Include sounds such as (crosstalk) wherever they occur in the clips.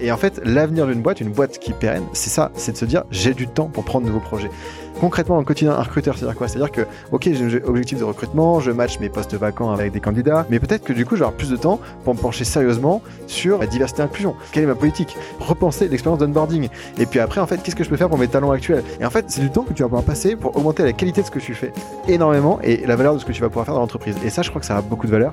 Et en fait, l'avenir d'une boîte, une boîte qui pérenne, c'est ça, c'est de se dire j'ai du temps pour prendre de nouveaux projets. Concrètement, le quotidien, un recruteur, c'est-à-dire quoi? C'est-à-dire que, ok, j'ai un objectif de recrutement, je match mes postes vacants avec des candidats, mais peut-être que du coup, j'aurai plus de temps pour me pencher sérieusement sur la diversité et inclusion. Quelle est ma politique? Repenser l'expérience d'onboarding. Et puis après, en fait, qu'est-ce que je peux faire pour mes talents actuels? Et en fait, c'est du temps que tu vas pouvoir passer pour augmenter la qualité de ce que tu fais énormément et la valeur de ce que tu vas pouvoir faire dans l'entreprise. Et ça, je crois que ça a beaucoup de valeur.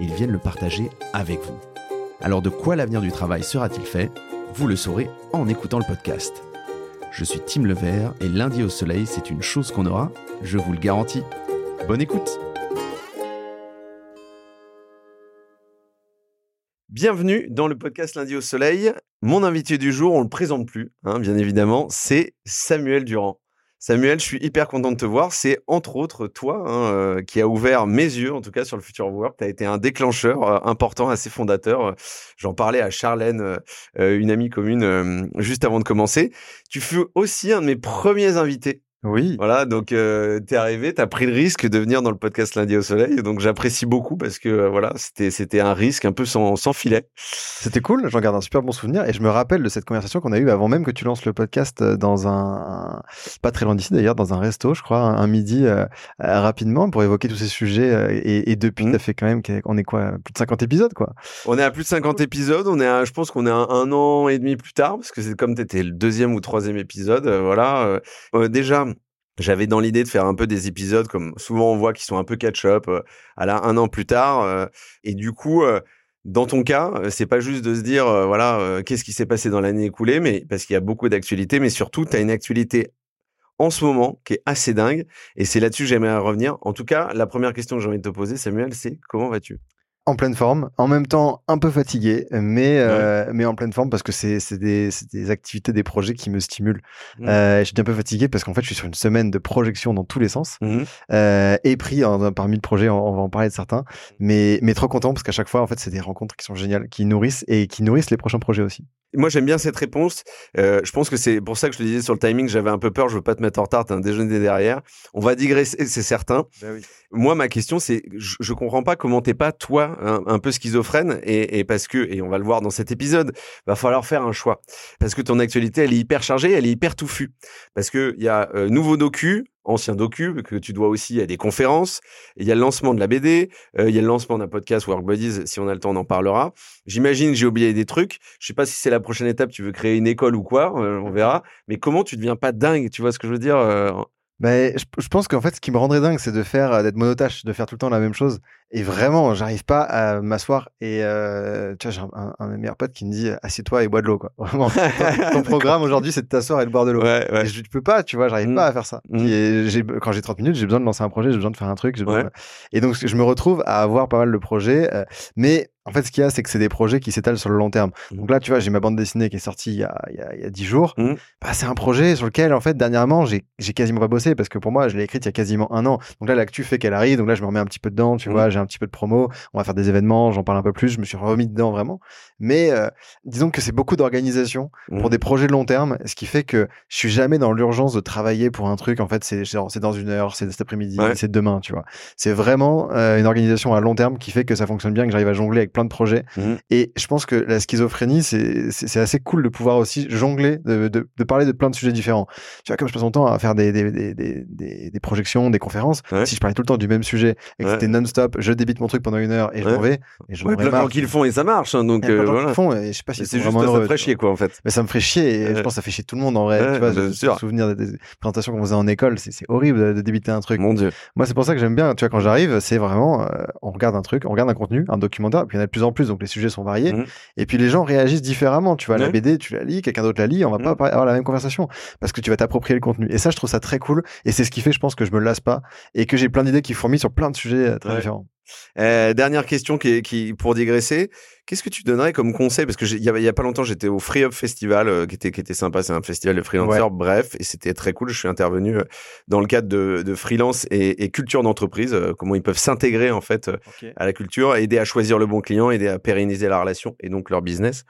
ils viennent le partager avec vous. Alors de quoi l'avenir du travail sera-t-il fait? Vous le saurez en écoutant le podcast. Je suis Tim Levert et lundi au soleil, c'est une chose qu'on aura, je vous le garantis. Bonne écoute Bienvenue dans le podcast Lundi au Soleil. Mon invité du jour, on ne le présente plus, hein, bien évidemment, c'est Samuel Durand. Samuel, je suis hyper content de te voir. C'est entre autres toi hein, euh, qui a ouvert mes yeux, en tout cas sur le Future Work. Tu as été un déclencheur euh, important, assez fondateur. J'en parlais à Charlène, euh, une amie commune, juste avant de commencer. Tu fus aussi un de mes premiers invités oui. Voilà, donc euh, t'es arrivé, t'as pris le risque de venir dans le podcast Lundi au Soleil, donc j'apprécie beaucoup parce que euh, voilà, c'était c'était un risque un peu sans, sans filet. C'était cool, j'en garde un super bon souvenir et je me rappelle de cette conversation qu'on a eue avant même que tu lances le podcast euh, dans un, pas très loin d'ici d'ailleurs, dans un resto, je crois, un, midi rapidement pour évoquer tous ces sujets et, et depuis, mmh. t'as fait quand même, on est quoi, plus de 50 épisodes quoi. On est à plus de 50 épisodes, on est à, je pense qu'on est à un, an et demi plus tard parce que c'est comme t'étais le deuxième ou troisième épisode, voilà. déjà j'avais dans l'idée de faire un peu des épisodes comme souvent on voit qui sont un peu catch-up euh, à là un an plus tard euh, et du coup euh, dans ton cas c'est pas juste de se dire voilà qu'est-ce qui s'est passé dans l'année écoulée mais parce qu'il y a beaucoup d'actualités mais surtout tu as une actualité en ce moment qui est assez dingue et c'est là-dessus que j'aimerais revenir. En tout cas la première question que j'ai envie de te poser Samuel c'est comment vas-tu? En pleine forme, en même temps un peu fatigué, mais euh, mais en pleine forme parce que c'est c'est des c'est des activités, des projets qui me stimulent. Mmh. Euh, je suis un peu fatigué parce qu'en fait je suis sur une semaine de projection dans tous les sens mmh. euh, et pris en, parmi le projet, on, va en parler de certains, mais mais trop content parce qu'à chaque fois en fait c'est des rencontres qui sont géniales, qui nourrissent et qui nourrissent les prochains projets aussi. Moi j'aime bien cette réponse. Euh, je pense que c'est pour ça que je te disais sur le timing, j'avais un peu peur, je veux pas te mettre en retard, t'as un déjeuner derrière. On va digresser, c'est certain. Ben oui. Moi ma question c'est, je, je comprends pas comment t'es pas toi un, peu schizophrène et, parce que, et on va le voir dans cet épisode, va falloir faire un choix. Parce que ton actualité, elle est hyper chargée, elle est hyper touffue. Parce que il y a euh, nouveau docu, ancien docu, que tu dois aussi à des conférences. Il y a le lancement de la BD, euh, il y a le lancement d'un podcast Work Buddies. Si on a le temps, on en parlera. J'imagine j'ai oublié des trucs. Je sais pas si c'est la prochaine étape, tu veux créer une école ou quoi, euh, on verra. Mais comment tu deviens pas dingue Tu vois ce que je veux dire ben, je, je, pense qu'en fait, ce qui me rendrait dingue, c'est de faire, euh, d'être monotache, de faire tout le temps la même chose. Et vraiment, j'arrive pas à m'asseoir. Et euh, tu vois, j'ai un, un, de mes meilleurs potes qui me dit assieds-toi et bois de l'eau, quoi. (laughs) Vraiment. ton, (laughs) programme aujourd'hui, c'est de t'asseoir et de boire de l'eau. Ouais, ouais. Et je peux pas, tu vois, j'arrive pas mmh. à faire ça. Mmh. Et quand j'ai 30 minutes, j'ai besoin de lancer un projet, j'ai besoin de faire un truc. Besoin Et donc, je me retrouve à avoir pas mal de projets. Euh, mais en fait, ce qu'il y a, c'est que c'est des projets qui s'étalent sur le long terme. Mmh. Donc là, tu vois, j'ai ma bande dessinée qui est sortie il y a, il y a, il y a 10 jours. Mmh. Bah, c'est un projet sur lequel, en fait, dernièrement, j'ai, j'ai quasiment pas bossé parce que pour moi, je l'ai écrite il y a quasiment un an. Donc là, l'actu fait qu'elle arrive. Donc là, je me remets un petit peu dedans, tu mmh. vois, j'ai un petit peu de promo. On va faire des événements, j'en parle un peu plus. Je me suis remis dedans vraiment. Mais euh, disons que c'est beaucoup d'organisation pour des projets de long terme, ce qui fait que je suis jamais dans l'urgence de travailler pour un truc. En fait, c'est c'est dans une heure, c'est cet après-midi, c'est demain, tu vois. C'est vraiment euh, une organisation à long terme qui fait que ça fonctionne bien, que j'arrive à jongler avec plein de projets. Et je pense que la schizophrénie, c'est assez cool de pouvoir aussi jongler, de, de, de, parler de plein de sujets différents. Tu vois, comme je passe mon temps à faire des, des, des, des, des projections, des conférences, si je parlais tout le temps du même sujet et que c'était non-stop, je débite mon truc pendant une heure et je m'en vais. Et je ouais, plein de gens qui le font et ça marche. Hein, donc, euh, voilà. font et je sais pas si c'est juste ça me ferait chier, quoi, en fait. Mais ça me ferait chier et je pense que ça fait chier tout le monde en vrai. tu vois, je me souvenir des présentations qu'on faisait en école, c'est horrible de débiter un truc. Mon dieu. Moi, c'est pour ça que j'aime bien, tu vois, quand j'arrive, c'est vraiment, euh, on regarde un truc, on regarde un contenu, un documentaire, puis il y en a de plus en plus, donc les sujets sont variés. Mmh. Et puis les gens réagissent différemment. Tu vois, la BD, tu la lis, quelqu'un d'autre la lit, on va mmh. pas avoir la même conversation parce que tu vas t'approprier le contenu. Et ça, je trouve ça très cool. Et c'est ce qui fait, je pense, que je me lasse pas et que j'ai plein d'idées qui fourmillent sur plein de sujets euh, très différents. Euh, dernière question qui, qui pour digresser, qu'est-ce que tu donnerais comme conseil? Parce que il y, y, a pas longtemps, j'étais au Free Up Festival, euh, qui était qui était sympa. C'est un festival de freelancers, bref, et c'était très cool. Je suis intervenu dans le cadre de, de freelance et, et culture d'entreprise, comment ils peuvent s'intégrer en fait à la culture, aider à choisir le bon client, aider à pérenniser la relation et donc leur business.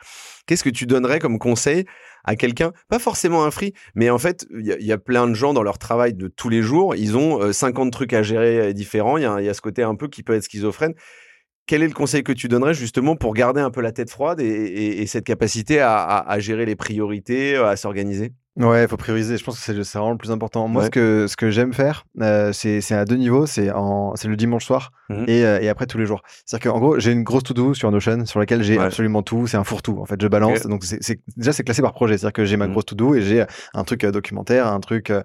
Qu'est-ce que tu donnerais comme conseil à quelqu'un, pas forcément un free, mais en fait, il y, a plein de gens dans leur travail de tous les jours, ils ont 50 euh, trucs à gérer euh, différents, il y, a ce côté un peu qui peut être schizophrène. Quel est le conseil que tu donnerais justement pour garder un peu la tête froide et, cette capacité à gérer les priorités, à s'organiser? Ouais, il faut prioriser. Je pense que c'est vraiment le plus important. Moi, ce que, ce que j'aime faire, euh, c'est à deux niveaux. C'est le dimanche soir mmh et, euh, et, après tous les jours. C'est-à-dire qu'en gros, j'ai une grosse to-do sur Notion sur laquelle j'ai absolument tout. C'est un fourre-tout. En fait, je balance. Donc, c'est déjà, c'est classé par projet. C'est-à-dire que j'ai ma mmh. grosse to-do et j'ai un truc euh, documentaire, un truc euh,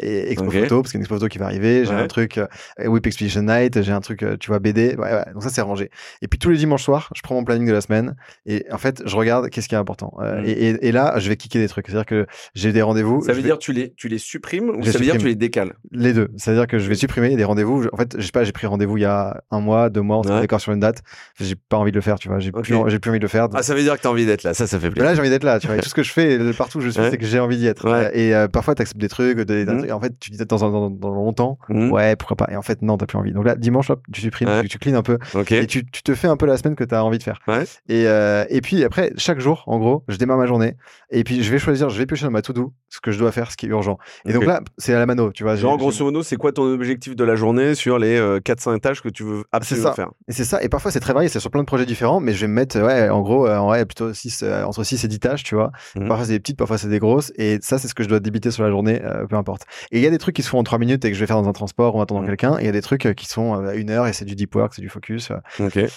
expo photo, parce qu'il y a une expo photo qui va arriver. J'ai un truc Whip Expedition Night. J'ai un truc, tu vois, BD. Ouais, ouais. Donc, ça, c'est rangé. Et puis, tous les dimanches soirs, je prends mon planning de la semaine et en fait, je regarde qu'est-ce qui est important. Mmh. et, et, là, je vais kicker des trucs. C'est-à-dire que j'ai des rendez-vous. Ça veut dire tu les tu les supprimes ou ça veut dire tu les décales? Les deux. C'est-à-dire que je vais supprimer des rendez-vous. En fait, je sais pas, j'ai pris rendez-vous il y a un mois, deux mois, on s'est d'accord sur une date. J'ai pas envie de le faire, tu vois. J'ai plus, j'ai plus envie de le faire. Ah, ça veut dire que t'as envie d'être là. Ça, ça fait plaisir. là, j'ai envie d'être là. Tu vois. tout ce que je fais, partout où je suis, c'est que j'ai envie d'y être. Et euh, parfois, t'acceptes des trucs, des, mmh. en fait, tu dis dans, dans, dans longtemps, mmh. ouais, pourquoi pas. Et en fait, non, t'as plus envie. Donc là, dimanche, hop, tu supprimes, tu, tu cleans un peu, et tu, tu te fais un peu la semaine que t'as envie de faire. Et euh, et puis après, chaque jour, en gros, je démarre ma journée, et puis je vais choisir, je vais piocher dans ma to-do ce que je dois faire, ce qui est urgent. Et donc là, c'est à la mano, tu vois. Genre, grosso modo, c'est quoi ton objectif de la journée sur les 4-5 euh, tâches que tu veux absolument faire? Et c'est ça. Et parfois, c'est très varié. C'est sur plein de projets différents, mais je vais me mettre, ouais, en gros, euh, vrai, plutôt 6, euh, entre 6 et 10 tâches, tu vois. Mmh. Parfois, c'est des petites, parfois, c'est des grosses. Et ça, c'est ce que je dois débiter sur la journée, peu importe. Et il y a des trucs qui se font en 3 minutes et que je vais faire dans un transport ou en attendant mmh. quelqu'un. Et il y a des trucs qui sont à une heure et c'est du deep work, c'est du focus.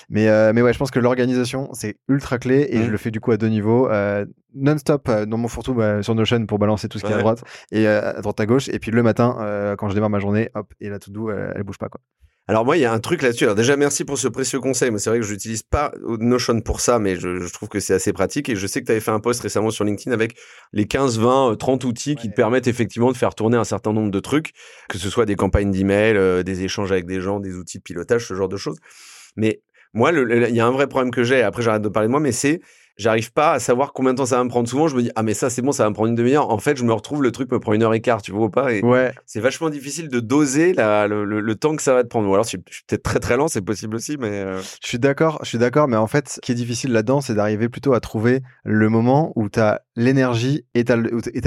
Mais, mais ouais, je pense que l'organisation, c'est ultra clé et mmh. je le fais du coup à deux niveaux non-stop euh, dans mon fourre-tout bah, sur Notion pour balancer tout ce qui est à droite et euh, à droite à gauche. Et puis le matin, euh, quand je démarre ma journée, hop, et la to-do, elle, bouge pas quoi. Alors moi, il y a un truc là-dessus. Alors déjà, merci pour ce précieux conseil. Moi, c'est vrai que je n'utilise pas Notion pour ça, mais je, trouve que c'est assez pratique. Et je sais que tu avais fait un post récemment sur LinkedIn avec les 15, 20, 30 outils qui te permettent effectivement de faire tourner un certain nombre de trucs, que ce soit des campagnes d'email, des échanges avec des gens, des outils de pilotage, ce genre de choses. Mais moi, il y a un vrai problème que j'ai. Après, j'arrête de parler de moi, mais c'est j'arrive pas à savoir combien de temps ça va me prendre. Souvent, je me dis, ah, mais ça, c'est bon, ça va me prendre une demi-heure. En fait, je me retrouve, le truc me prend une heure et quart, tu vois ou pas? Et ouais. C'est vachement difficile de doser la, le, le, temps que ça va te prendre. Ou alors, je suis peut-être très très lent, c'est possible aussi, mais. Euh. Je suis d'accord, je suis d'accord, mais en fait, ce qui est difficile là-dedans, c'est d'arriver plutôt à trouver le moment où tu as l'énergie et tu as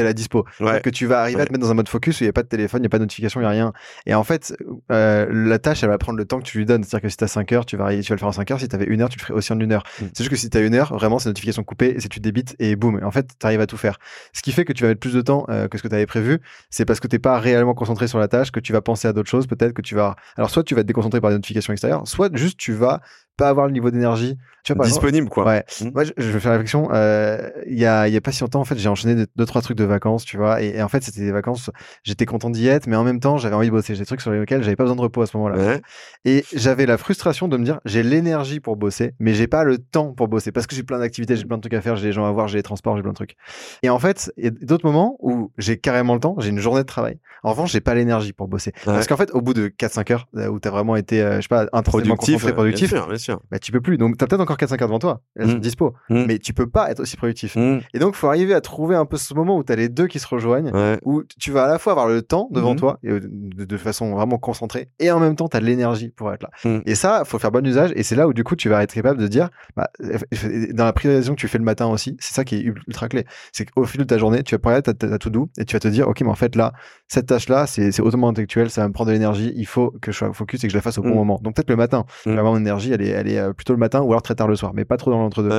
la dispo. Que tu vas arriver à te mettre dans un mode focus où il n'y a pas de téléphone, il n'y a pas de notification, il n'y a rien. Et en fait, euh, la tâche, elle va prendre le temps que tu lui donnes. C'est-à-dire que si tu as 5 heures, tu vas, tu vas le faire en 5 heures. Si tu avais une heure, tu le ferais aussi en une heure. Mm. C'est juste que si tu as une heure, vraiment, c'est notification coupée et c'est débite et boum. En fait, tu arrives à tout faire. Ce qui fait que tu vas mettre plus de temps euh, que ce que tu avais prévu, c'est parce que tu pas réellement concentré sur la tâche, que tu vas penser à d'autres choses, peut-être que tu vas. Alors, soit tu vas te déconcentrer par des notifications extérieures, soit juste tu vas pas avoir le niveau d'énergie. Tu vois, disponible quoi. Ouais. Mmh. Moi, je, vais faire la réflexion. Euh, il y a il y a pas si longtemps en fait, j'ai enchaîné deux, trois trucs de vacances, tu vois, et, en fait c'était des vacances. J'étais content d'y être, mais en même temps j'avais envie de bosser. J'ai des trucs sur lesquels j'avais pas besoin de repos à ce moment-là. Et j'avais la frustration de me dire j'ai l'énergie pour bosser, mais j'ai pas le temps pour bosser parce que j'ai plein d'activités, j'ai plein de trucs à faire, j'ai des gens à voir, j'ai les transports, j'ai plein de trucs. Et en fait, il y a d'autres moments où j'ai carrément le temps, j'ai une journée de travail. En revanche, j'ai pas l'énergie pour bosser. Parce qu'en fait, au bout de 4-5 heures euh, où tu as vraiment été, euh, je sais pas, productif, productif, bien sûr, bien sûr. Bah, tu peux plus. Donc, tu as peut-être encore 4-5 heures devant toi. Elles sont mmh. dispo. Mmh. Mais tu peux pas être aussi productif. Mmh. Et donc, faut arriver à trouver un peu ce moment où tu as les deux qui se rejoignent, où tu vas à la fois avoir le temps devant toi, et de, façon vraiment concentrée, et en même temps, tu as l'énergie pour être là. Et ça, faut faire bon usage. Et c'est là où, du coup, tu vas être capable de dire, bah, dans la priorisation que tu fais le matin aussi, c'est ça qui est ultra clé. C'est qu'au fil de ta journée, tu vas prendre ta, ta, tout doux et tu vas te dire, OK, mais en fait, là, cette tâche-là, c'est hautement intellectuel, ça va me prendre de l'énergie, il faut que je sois focus et que je la fasse au bon moment. Donc, peut-être le matin, mmh. mon énergie, elle est, elle est plutôt le matin ou alors très tard le soir, mais pas trop dans l'entre-deux.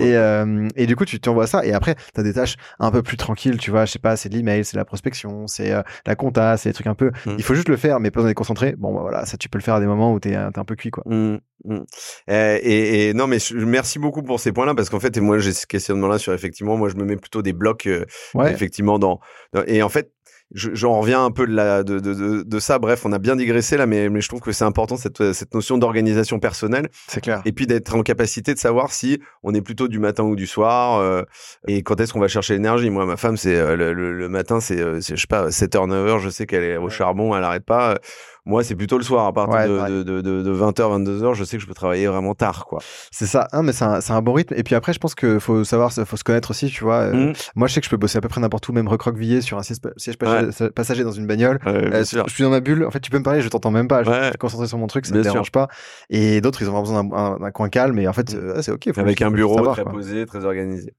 et, et du coup, tu t'envoies ça et après, tu as des tâches un peu plus tranquilles, tu vois, je sais pas, c'est de l'email, c'est la prospection, c'est la compta, c'est des trucs un peu. Mmh. Il faut juste le faire, mais pas besoin d'être concentré. Bon, bah, voilà, ça tu peux le faire à des moments où tu es, un peu cuit, quoi. Mmh, mmh. Et, et, non, mais merci beaucoup pour ces points-là parce qu'en fait, et moi j'ai ce questionnement-là sur effectivement, moi je me mets plutôt des blocs, effectivement, dans, et en fait, j'en reviens un peu de, la, de, de, de, ça. Bref, on a bien digressé là, mais, mais je trouve que c'est important cette, cette notion d'organisation personnelle. C'est clair. Et puis d'être en capacité de savoir si on est plutôt du matin ou du soir euh, et quand est-ce qu'on va chercher l'énergie. Moi, ma femme, c'est euh, le, le, matin, c'est, euh, je sais pas, 7h, 9h, je sais qu'elle est au charbon, elle arrête pas. Moi, c'est plutôt le soir. À partir de, de, de, de, 20h, 22h, je sais que je peux travailler vraiment tard, quoi. C'est ça. Hein, mais c'est un, un, bon rythme. Et puis après, je pense qu'il faut savoir, faut se connaître aussi, tu vois. Euh, mmh. Moi, je sais que je peux bosser à peu près n'importe où, même recroquevillé sur un siège, passager dans une bagnole. Euh, je suis dans ma bulle. En fait, tu peux me parler, je t'entends même pas. Je suis concentré sur mon truc, ça me dérange pas. Et d'autres, ils ont besoin d'un coin calme. Et en fait, mmh. euh, c'est ok. Avec un bureau très posé, très organisé.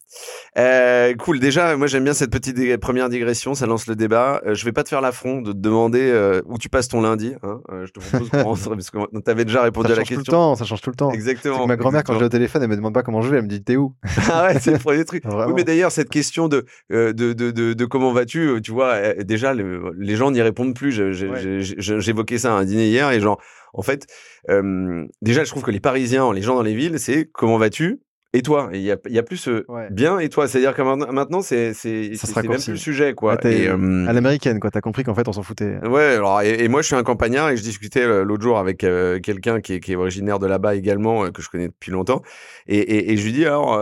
cool. Déjà, moi, j'aime bien cette petite première digression. Ça lance le débat. je vais pas te faire l'affront de te demander où tu passes ton lundi. Hein. je te (laughs) parce que t'avais déjà répondu à la question. Tout le temps, ça change tout le temps. Exactement. ma grand-mère, quand je l'ai au téléphone, elle me demande pas comment je vais, elle me dit t'es où? (laughs) Ah ouais, c'est le premier truc. oui, mais d'ailleurs, cette question de, euh, de, de, de, comment vas-tu, euh, tu vois, euh, déjà, les gens n'y répondent plus. J'évoquais ça à un dîner hier et genre, en fait, déjà, je trouve que les Parisiens, les gens dans les villes, c'est comment vas-tu? Et toi Il y a, y a, plus ce bien et toi? C'est-à-dire que maintenant, c'est c'est même plus le sujet, quoi. et, à l'américaine, quoi. T'as compris qu'en fait, on s'en foutait. Ouais. Alors, et, moi, je suis un campagnard et je discutais euh, l'autre jour avec euh, quelqu'un qui est, qui est originaire de là-bas également, euh, que je connais depuis longtemps. Et, et je lui dis alors,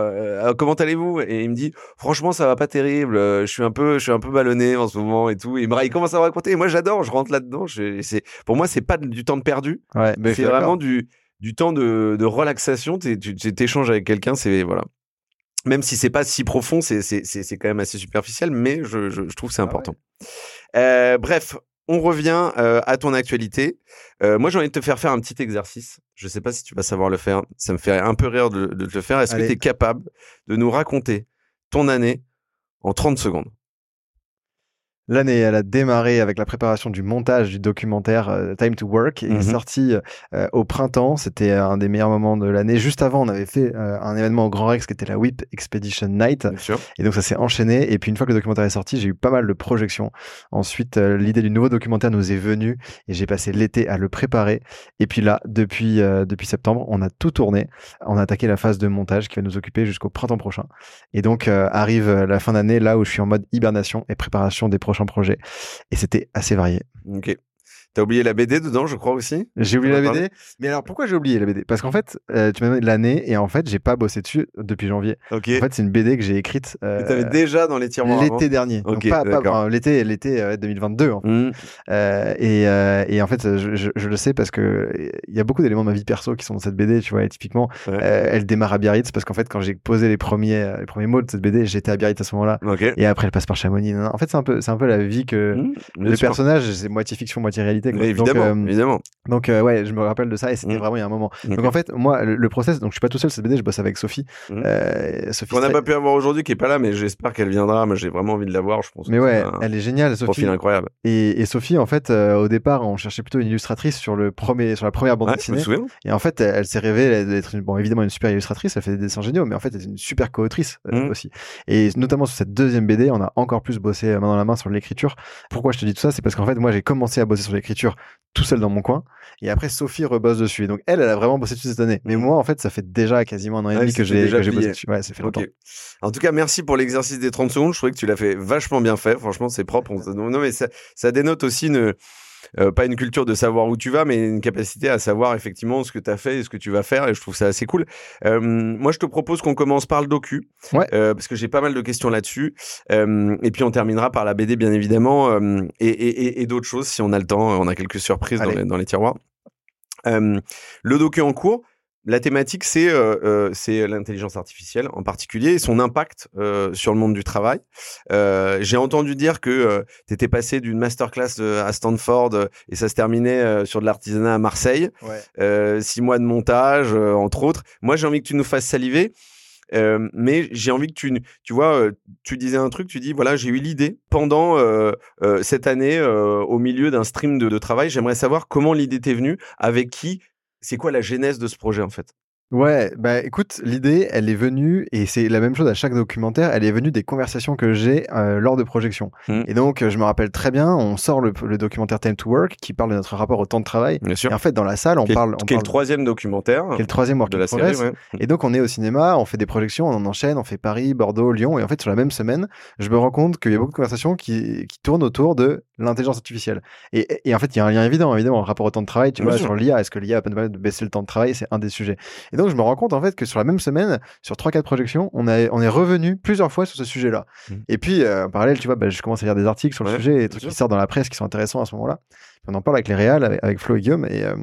comment allez-vous? Et il me dit, franchement, ça va pas terrible. je suis un peu, je suis un peu ballonné en ce moment et tout. Et il commence à me raconter. Et moi, j'adore. Je rentre là-dedans. C'est pour moi, c'est pas du temps de perdu. Ouais, c'est vraiment du du temps de, de relaxation, tu échanges avec quelqu'un, c'est voilà. Même si c'est pas si profond, c'est quand même assez superficiel, mais je, je, trouve c'est ah important. euh, bref, on revient euh, à ton actualité. Euh, moi, j'ai envie de te faire faire un petit exercice. Je sais pas si tu vas savoir le faire. Ça me fait un peu rire de, de te le faire. Est-ce que tu es capable de nous raconter ton année en 30 secondes? L'année, elle a démarré avec la préparation du montage du documentaire euh, Time to Work. Il est mhm. sorti euh, au printemps. C'était un des meilleurs moments de l'année. Juste avant, on avait fait euh, un événement au Grand Rex qui était la WIP Expedition Night. Et donc, ça s'est enchaîné. Et puis, une fois que le documentaire est sorti, j'ai eu pas mal de projections. Ensuite, l'idée du nouveau documentaire nous est venue et j'ai passé l'été à le préparer. Et puis là, depuis, depuis septembre, on a tout tourné. On a attaqué la phase de montage qui va nous occuper jusqu'au printemps prochain. Et donc, arrive la fin d'année, là où je suis en mode hibernation et préparation des prochains projet. Et c'était assez varié. T'as oublié la BD dedans, je crois aussi? J'ai oublié la BD. Mais alors pourquoi j'ai oublié la BD Parce qu'en fait, euh, tu m'as donné l'année et en fait, j'ai pas bossé dessus depuis janvier. Ok. En fait, c'est une BD que j'ai écrite. Euh, tu avais déjà dans les tiroirs l'été dernier. Ok. pas, pas l'été, l'été 2022. En fait. Mmh. euh, et, euh, et, en fait, je, je, je, le sais parce que il y a beaucoup d'éléments de ma vie perso qui sont dans cette BD. Tu vois, et typiquement, euh, elle démarre à Biarritz parce qu'en fait, quand j'ai posé les premiers les premiers mots de cette BD, j'étais à Biarritz à ce moment-là. Okay. Et après, elle passe par Chamonix. En fait, c'est un peu c'est un peu la vie que mmh, le personnage, c'est moitié fiction, moitié réalité. Quoi. évidemment évidemment. Donc euh, ouais, je me rappelle de ça et c'était mmh. vraiment il y a un moment. Donc en fait, moi, le, process, donc je suis pas tout seul cette BD, je bosse avec Sophie. Mmh. Euh, Sophie On n'a pas pu avoir aujourd'hui, qui est pas là, mais j'espère qu'elle viendra. Moi, j'ai vraiment envie de la voir, je pense. Mais ouais, elle est géniale, Sophie. Profil incroyable. Et, et Sophie, en fait, euh, au départ, on cherchait plutôt une illustratrice sur le premier, sur la première bande dessinée. Et en fait, elle, s'est révélée être une, bon, évidemment une super illustratrice. Elle fait des dessins géniaux, mais en fait, elle est une super co-autrice euh, mmh. aussi. Et notamment sur cette deuxième BD, on a encore plus bossé main dans la main sur l'écriture. Pourquoi je te dis tout ça, c'est parce qu'en fait, moi, j'ai commencé à bosser sur l'écriture tout seul dans mon coin. Et après, Sophie rebosse dessus. donc, elle, elle a vraiment bossé dessus cette année. Mais moi, en fait, ça fait déjà quasiment un an et demi que j'ai bossé dessus. Ouais, ça fait longtemps. En tout cas, merci pour l'exercice des 30 secondes. Je trouvais que tu l'as fait vachement bien fait. Franchement, c'est propre. Non, mais ça, ça dénote aussi une, euh, pas une culture de savoir où tu vas, mais une capacité à savoir effectivement ce que tu as fait et ce que tu vas faire. Et je trouve ça assez cool. Euh, moi, je te propose qu'on commence par le docu, ouais. euh, parce que j'ai pas mal de questions là-dessus. Euh, et puis on terminera par la BD, bien évidemment, euh, et, et, et d'autres choses si on a le temps. On a quelques surprises dans les, dans les, tiroirs. le docu en cours. La thématique, c'est euh, euh, c'est l'intelligence artificielle en particulier et son impact euh, sur le monde du travail. Euh, J'ai entendu dire que tu étais passé d'une masterclass à Stanford et ça se terminait sur de l'artisanat à Marseille. Ouais. six mois de montage, entre autres. Moi, j'ai envie que tu nous fasses saliver. Euh, mais j'ai envie que tu, tu vois, tu disais un truc, tu dis voilà, j'ai eu l'idée pendant euh, cette année au milieu d'un stream de, de travail. J'aimerais savoir comment l'idée t'est venue, avec qui, c'est quoi la genèse de ce projet en fait? Ouais, bah écoute, l'idée, elle est venue, et c'est la même chose à chaque documentaire, elle est venue des conversations que j'ai euh, lors de projection. Mmh. Et donc, je me rappelle très bien, on sort le, documentaire Time to Work qui parle de notre rapport au temps de travail. Bien sûr. Et en fait, dans la salle, on parle. On qui est le troisième documentaire. Qui est le troisième de la série. Et donc, on est au cinéma, on fait des projections, on en enchaîne, on fait Paris, Bordeaux, Lyon. Et en fait, sur la même semaine, je me rends compte qu'il y a beaucoup de conversations qui, qui tournent autour de l'intelligence artificielle. Et, et, en fait, il y a un lien évident, évidemment, rapport au temps de travail. Tu vois, sur l'IA, est-ce que l'IA peut de baisser le temps de travail? C'est un des sujets. Et donc, je me rends compte, en fait, que sur la même semaine, sur 3-4 projections, on, a, on est revenu plusieurs fois sur ce sujet-là. Mmh. Et puis, euh, en parallèle, tu vois, bah, je commence à lire des articles sur le sujet, des trucs qui sortent dans la presse qui sont intéressants à ce moment-là. on en parle avec les réals, avec, Flo et Guillaume, et euh,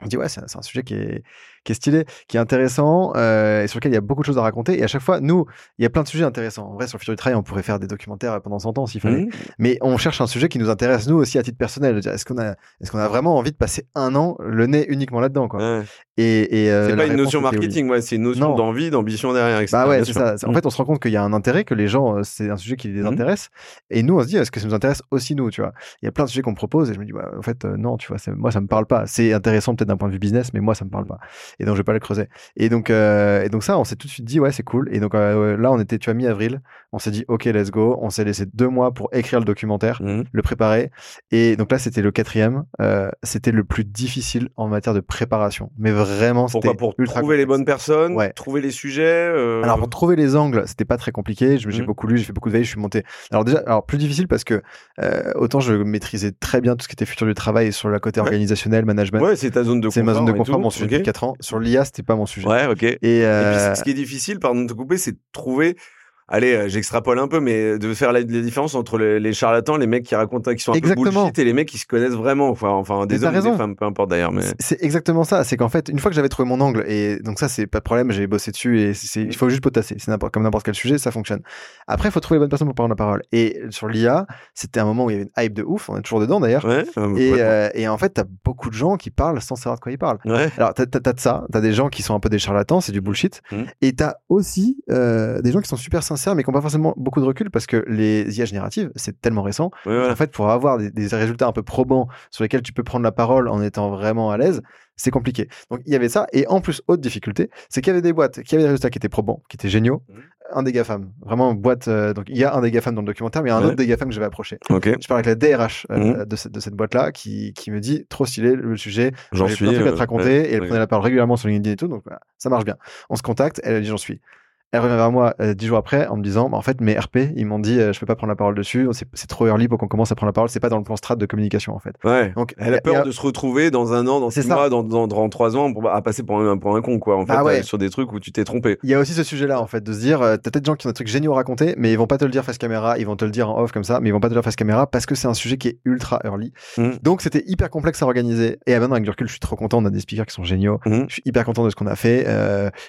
on dit, ouais, c'est un sujet qui est, qui est stylé, qui est intéressant euh, et sur lequel il y a beaucoup de choses à raconter. Et à chaque fois, nous, il y a plein de sujets intéressants. En vrai, sur le futur du travail, on pourrait faire des documentaires pendant 100 ans s'il fallait. Mmh. Mais on cherche un sujet qui nous intéresse nous aussi à titre personnel. Est-ce qu'on a, est-ce qu'on a vraiment envie de passer un an le nez uniquement là-dedans, quoi? Et, et euh, c'est pas une notion marketing, ouais, c'est une notion d'envie, d'ambition derrière. Etc. Bah ouais, c'est ça. En mmh. fait, on se rend compte qu'il y a un intérêt, que les gens, euh, c'est un sujet qui les mmh. intéresse. Et nous, on se dit, est-ce que ça nous intéresse aussi nous, tu vois? Il y a plein de sujets qu'on propose et je me dis, ouais, en fait, non, tu vois, moi, ça me parle pas. C'est intéressant peut-être d'un point de vue business, mais moi, ça me parle pas. Et donc, je vais pas le creuser. Et donc, euh, et donc ça, on s'est tout de suite dit, ouais, c'est cool. Et donc euh, là, on était, tu vois, mi-avril. On s'est dit, ok, let's go. On s'est laissé deux mois pour écrire le documentaire, mmh. le préparer. Et donc là, c'était le quatrième. Euh, c'était le plus difficile en matière de préparation. Mais vraiment, c'était pour trouver les bonnes personnes, ouais. trouver les sujets. Alors pour trouver les angles, c'était pas très compliqué. J'ai mmh. beaucoup lu, j'ai fait beaucoup de veille, je suis monté. Alors déjà, alors plus difficile parce que autant je maîtrisais très bien tout ce qui était futur du travail sur le côté organisationnel, management. Ouais, c'est ta zone de confort. C'est ma zone de confort, mon sujet depuis 4 ans. Sur l'IA, c'était pas mon sujet. Ouais, ok. Et, euh... ce qui est difficile, pardon de te couper, c'est de trouver allez, euh, j'extrapole un peu, mais de faire la, différence entre les, charlatans, les mecs qui racontent, qui sont un peu bullshit, et les mecs qui se connaissent vraiment. Enfin, enfin des hommes, des femmes, peu importe d'ailleurs. Mais c'est exactement ça. C'est qu'en fait, une fois que j'avais trouvé mon angle, et donc ça, c'est pas de problème, j'ai bossé dessus, et il faut juste potasser. C'est comme n'importe quel sujet, ça fonctionne. Après, il faut trouver les bonnes personnes pour prendre la parole. Et sur l'IA, c'était un moment où il y avait une hype de ouf. On est toujours dedans d'ailleurs. Ouais, et, euh, et, en fait, t'as beaucoup de gens qui parlent sans savoir de quoi ils parlent. Ouais. Alors, t'as as, de ça. T'as des gens qui sont un peu des charlatans, c'est du bullshit. Mmh. Et t'as aussi euh, des gens qui sont super sincères, mais qui n'ont pas forcément beaucoup de recul parce que les IA génératives, c'est tellement récent. En fait, pour avoir des, résultats un peu probants sur lesquels tu peux prendre la parole en étant vraiment à l'aise, c'est compliqué. Donc il y avait ça. Et en plus, autre difficulté, c'est qu'il y avait des boîtes qui avaient des résultats qui étaient probants, qui étaient géniaux. Mmh. Un des GAFAM, vraiment boîte. Euh, donc il y a un des GAFAM dans le documentaire, mais il y a un autre des GAFAM que je vais approcher. Je parle avec la DRH euh, mmh. de cette, de cette boîte-là qui, qui me dit trop stylé le sujet. J'en suis. Un truc à te euh, raconter et elle prenait la parole régulièrement sur LinkedIn et tout. Donc ça marche bien. On se contacte, elle dit j'en suis. Elle revient vers moi euh, dix jours après en me disant bah, en fait mes RP ils m'ont dit euh, je peux pas prendre la parole dessus c'est trop early pour qu'on commence à prendre la parole c'est pas dans le plan strat de communication en fait. Ouais. Donc elle a peur de se retrouver dans un an dans six mois dans, dans, dans, trois ans pour, à passer pour un, pour un con quoi en fait ah euh, sur des trucs où tu t'es trompé. Il y a aussi ce sujet là en fait de se dire t'as peut-être des gens qui ont des trucs géniaux à raconter mais ils vont pas te le dire face caméra ils vont te le dire en off comme ça mais ils vont pas te le dire face caméra parce que c'est un sujet qui est ultra early. Mmh. donc c'était hyper complexe à organiser. Et maintenant avec du recul je suis trop content. On a des speakers qui sont géniaux. Mmh. je suis hyper content de ce qu'on a fait.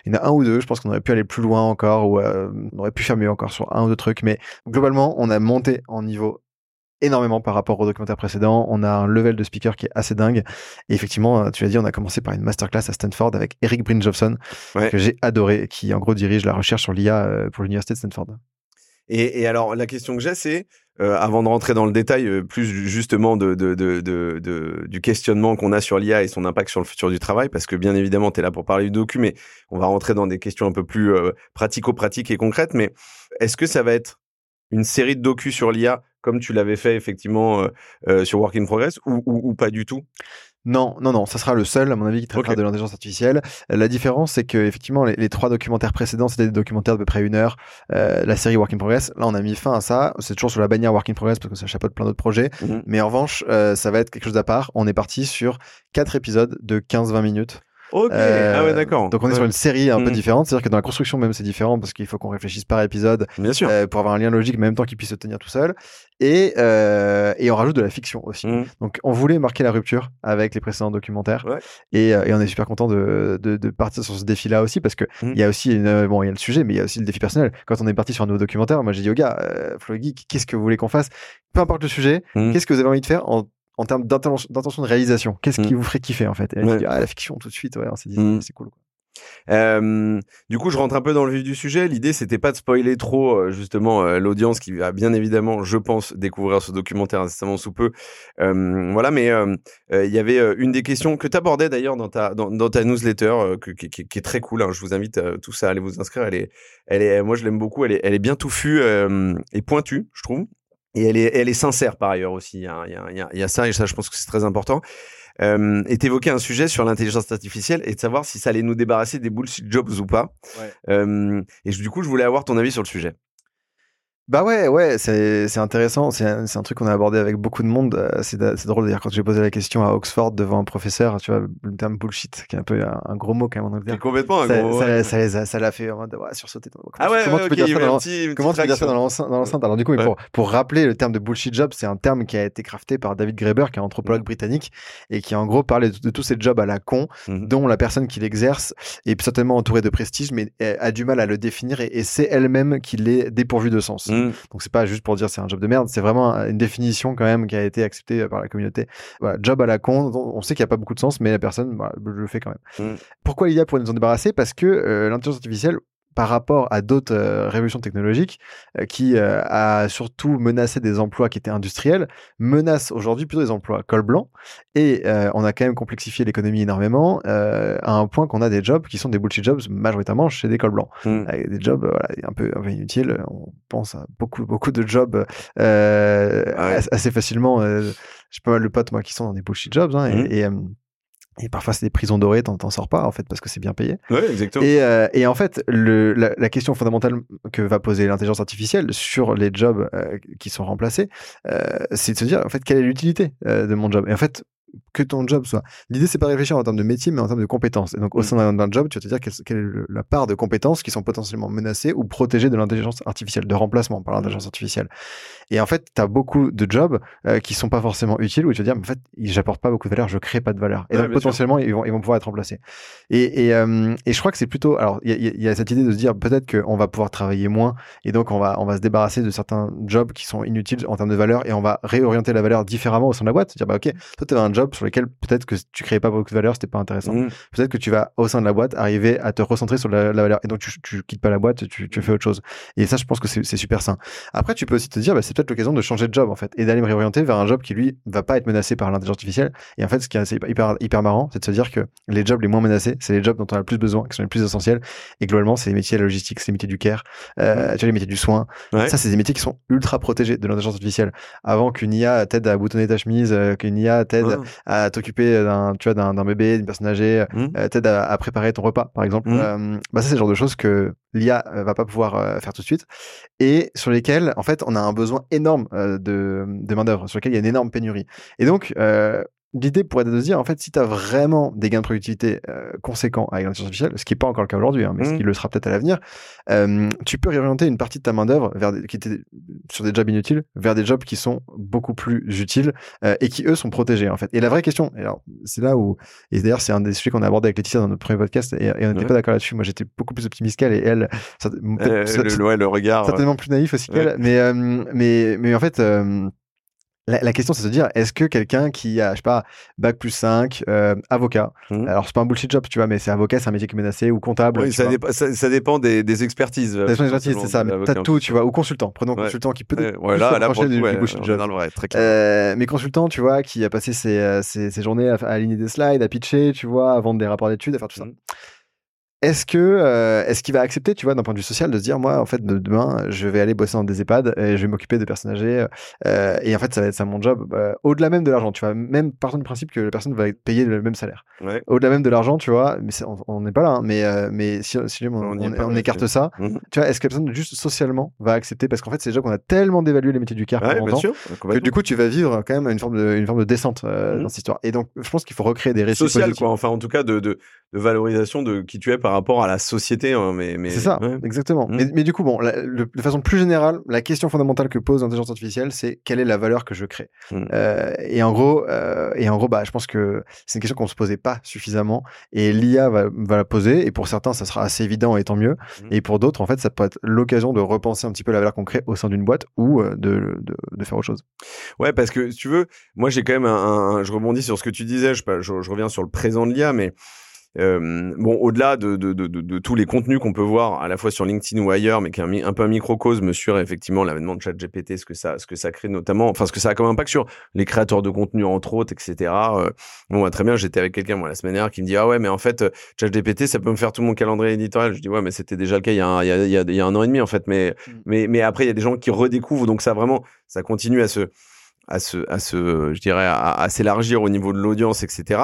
Il y en a un ou deux je pense qu'on aurait pu aller plus loin encore ou on aurait pu faire mieux encore sur un ou deux trucs, mais globalement, on a monté en niveau énormément par rapport au documentaire précédent. On a un level de speaker qui est assez dingue. Et effectivement, tu l'as dit, on a commencé par une masterclass à Stanford avec Eric Brynjolfsson, que j'ai adoré, qui en gros dirige la recherche sur l'IA euh, pour l'université de Stanford. Et, alors, la question que j'ai, c'est, euh, avant de rentrer dans le détail euh, plus justement de, du questionnement qu'on a sur l'IA et son impact sur le futur du travail, parce que bien évidemment, tu es là pour parler du docu, mais on va rentrer dans des questions un peu plus euh, pratico-pratiques et concrètes. Mais est-ce que ça va être une série de docu sur l'IA comme tu l'avais fait effectivement sur Work in Progress ou pas du tout? Non, non, non, ça sera le seul, à mon avis, qui traitera de l'intelligence artificielle. La différence, c'est que effectivement, les, trois documentaires précédents, c'était des documentaires de près une heure. Euh, la série Work in Progress, là, on a mis fin à ça. C'est toujours sur la bannière Work in Progress parce que ça chapeaute plein d'autres projets. Mhm. Mais en revanche, euh, ça va être quelque chose d'à part. On est parti sur quatre épisodes de 15-20 minutes. Ok, ah ouais, euh, d'accord. Donc on est sur une série un peu mm. différente, c'est-à-dire que dans la construction même c'est différent parce qu'il faut qu'on réfléchisse par épisode Bien sûr. Euh, pour avoir un lien logique, mais en même temps qu'il puisse se tenir tout seul. Et, euh, et on rajoute de la fiction aussi. Mm. Donc on voulait marquer la rupture avec les précédents documentaires. Ouais. Et, et, on est super content de, de, de, partir sur ce défi-là aussi parce que mm. il y a aussi une, bon il y a le sujet, mais il y a aussi le défi personnel. Quand on est parti sur un nouveau documentaire, moi j'ai dit au gars, euh, qu'est-ce que vous voulez qu'on fasse? Peu importe le sujet, qu'est-ce que vous avez envie de faire en en termes d'intention de réalisation Qu'est-ce qui mm. vous ferait kiffer en fait? Et dit, ah, la fiction tout de suite, ouais, on s'est dit, mm. c'est cool. Quoi. du coup, je rentre un peu dans le vif du sujet. L'idée, c'était pas de spoiler trop, euh, justement, euh, l'audience qui va bien évidemment, je pense, découvrir ce documentaire incessamment sous peu. voilà, mais il y avait une des questions que tu abordais d'ailleurs dans ta, dans, ta newsletter, qui, est très cool. Hein. Je vous invite tous à aller vous inscrire. Elle est, elle est, moi, je l'aime beaucoup. Elle est, elle est bien touffue et pointue, je trouve. Et elle est, elle est sincère par ailleurs aussi. Il y a, il y a, il y a ça, et ça, je pense que c'est très important euh, et t'évoquais un sujet sur l'intelligence artificielle et de savoir si ça allait nous débarrasser des bullshit jobs ou pas. Ouais. Euh, et du coup, je voulais avoir ton avis sur le sujet. Bah ouais, ouais, c'est intéressant. C'est un, un, truc qu'on a abordé avec beaucoup de monde. Euh, c'est drôle de dire quand j'ai posé la question à Oxford devant un professeur, tu vois, le terme bullshit, qui est un peu un, gros mot quand même en. C'est complètement un ça, gros Ça, ça, ça l'a fait en mode, ouais, sursauter. Comment, ah ouais, comment tu peux dire ça dans, comment tu peux dire ça dans l'enceinte Alors du coup, pour, pour rappeler le terme de bullshit job, c'est un terme qui a été crafté par David Graeber, qui est un anthropologue britannique, et qui en gros parlait de, tous ces jobs à la con, mhm. dont la personne qui l'exerce est certainement entourée de prestige, mais a du mal à le définir, et, c'est elle-même qui l'est dépourvue de sens. Mhm. Donc c'est pas juste pour dire c'est un job de merde, c'est vraiment une définition quand même qui a été acceptée par la communauté. Voilà, job à la con, on sait qu'il n'y a pas beaucoup de sens, mais la personne le fait quand même. Mm. Pourquoi l'IA pourrait nous en débarrasser? Parce que euh, l'intelligence artificielle par rapport à d'autres euh, révolutions technologiques euh, qui euh, a surtout menacé des emplois qui étaient industriels, menace aujourd'hui plutôt des emplois col blanc. Et on a quand même complexifié l'économie énormément à un point qu'on a des jobs qui sont des bullshit jobs majoritairement chez des cols blancs. Mmh. des jobs voilà, un, peu, un peu inutiles. On pense à beaucoup, beaucoup de jobs assez facilement. J'ai pas mal de potes moi qui sont dans des bullshit jobs hein, et, mmh. Et parfois, c'est des prisons dorées, t'en, sors pas, en fait, parce que c'est bien payé. Exactement. Et, euh, et en fait, le, la, question fondamentale que va poser l'intelligence artificielle sur les jobs euh, qui sont remplacés, euh, c'est de se dire, en fait, quelle est l'utilité de mon job? Et en fait, que ton job soit. L'idée, c'est pas réfléchir en termes de métier, mais en termes de compétences. Et donc, au mm. sein d'un job, tu vas te dire quelle, est la part de compétences qui sont potentiellement menacées ou protégées de l'intelligence artificielle, de remplacement par l'intelligence artificielle. Et en fait, tu as beaucoup de jobs euh, qui sont pas forcément utiles où tu vas dire, en fait, j'apporte pas beaucoup de valeur, je crée pas de valeur. Et donc, potentiellement, ils vont, ils vont pouvoir être remplacés. Et, et, euh, et je crois que c'est plutôt. Alors, il y, y, a cette idée de se dire, peut-être qu'on va pouvoir travailler moins et donc on va, on va se débarrasser de certains jobs qui sont inutiles en termes de valeur et on va réorienter la valeur différemment au sein de la boîte. Dire, bah, ok, toi, tu as un job sur lequel peut-être que tu créais pas beaucoup de valeur, c'était pas intéressant. Mmh. Peut-être que tu vas au sein de la boîte arriver à te recentrer sur la, valeur et donc tu, tu quittes pas la boîte, tu, tu fais autre chose. Et ça, je pense que c'est super sain. Après, tu peux aussi te dire, bah, c'est peut-être l'occasion de changer de job en fait et d'aller me réorienter vers un job qui lui va pas être menacé par l'intelligence artificielle. Et en fait, ce qui est hyper hyper marrant, c'est de se dire que les jobs les moins menacés, c'est les jobs dont on a le plus besoin, qui sont les plus essentiels. Et globalement, c'est les métiers de la logistique, c'est les métiers du care, euh, mmh. tu vois, les métiers du soin. Ça, c'est des métiers qui sont ultra protégés de l'intelligence artificielle. Avant qu'une IA t'aide à boutonner ta chemise, euh, qu'une IA t'aide à t'occuper d'un tu vois d'un bébé, d'une personne âgée, mmh. euh, t'aide à, préparer ton repas, par exemple. Mmh. Euh, bah ça, c'est le genre de choses que l'IA va pas pouvoir faire tout de suite et sur lesquelles, en fait, on a un besoin énorme de, de main d'œuvre, sur lesquelles il y a une énorme pénurie. Et donc, l'idée pourrait être de se dire, en fait, si tu as vraiment des gains de productivité euh, conséquents avec l'intelligence artificielle, ce qui n'est pas encore le cas aujourd'hui, hein, mais ce mmh. qui le sera peut-être à l'avenir, euh, tu peux réorienter une partie de ta main-d'œuvre vers qui était sur des jobs inutiles vers des jobs qui sont beaucoup plus utiles euh, et qui, eux, sont protégés, en fait. Et la vraie question, et alors, c'est là où, et d'ailleurs, c'est un des sujets qu'on a abordé avec Laetitia dans notre premier podcast et, on n'était pas d'accord là-dessus. Moi, j'étais beaucoup plus optimiste qu'elle et elle, ça, le, le, regard. Certainement plus naïf aussi qu'elle, mais, mais, mais en fait, la, question, c'est de se dire, est-ce que quelqu'un qui a, je sais pas, bac plus 5, euh, avocat, mmh. alors c'est pas un bullshit job, tu vois, mais c'est avocat, c'est un métier qui est menacé, ou comptable. Oui, ça, ça, dépend des, des expertises. Des expertises, c'est ça, mais t'as tout, tu vois, ou consultant. Prenons consultant qui peut. Ouais, là, là, pour du, bullshit job. Dans le vrai, très clair. Euh, mais consultant, tu vois, qui a passé ses, euh, ses, ses journées à, aligner des slides, à pitcher, tu vois, à vendre des rapports d'études, à faire tout ça. Mmh est-ce que euh, est-ce qu'il va accepter, tu vois, d'un point de vue social, de se dire moi, en fait, demain, je vais aller bosser dans des EHPAD et je vais m'occuper des personnes âgées euh, et en fait, ça va être ça mon job. Bah, au-delà même de l'argent, tu vois, même partant du principe que la personne va être payée le même salaire. Au-delà même de l'argent, tu vois, mais on n'est pas là, hein, mais euh, mais si, on, écarte ça, mmh tu vois, est-ce que la personne juste socialement va accepter? Parce qu'en fait, c'est déjà qu'on a tellement dévalué les métiers du car pendant longtemps que du coup, tu vas vivre quand même une forme de une forme de descente mmh dans cette histoire. Et donc, je pense qu'il faut recréer des récits social, quoi. Enfin, en tout cas, de, de de valorisation de qui tu es par rapport à la société. Hein, mais, mais... C'est ça, exactement. Mmh. Mais, mais, du coup, bon, de façon plus générale, la question fondamentale que pose l'intelligence artificielle, c'est quelle est la valeur que je crée? Mmh. Euh, et en gros, euh, et en gros, bah, je pense que c'est une question qu'on se posait pas suffisamment. Et l'IA va, va, la poser. Et pour certains, ça sera assez évident et tant mieux. Mmh. Et pour d'autres, en fait, ça peut être l'occasion de repenser un petit peu la valeur qu'on crée au sein d'une boîte ou euh, de, de, de, faire autre chose. Ouais, parce que si tu veux, moi j'ai quand même un, je rebondis sur ce que tu disais. Je, je, je reviens sur le présent de l'IA, mais bon, au-delà de, de, de, de, tous les contenus qu'on peut voir à la fois sur LinkedIn ou ailleurs, mais qui est un, un peu un microcosme sur effectivement l'avènement de ChatGPT, ce que ça, ce que ça crée notamment, enfin ce que ça a comme impact sur les créateurs de contenu entre autres, etc. bon, bah, très bien, j'étais avec quelqu'un moi la semaine dernière qui me dit ah ouais, mais en fait ChatGPT ça peut me faire tout mon calendrier éditorial. Je dis ouais, mais c'était déjà le cas il y a un, il y a, il y a, un an et demi en fait, mais mmh. mais mais après il y a des gens qui redécouvrent, donc ça vraiment ça continue à se à se, à se, je dirais, à, s'élargir au niveau de l'audience, etc.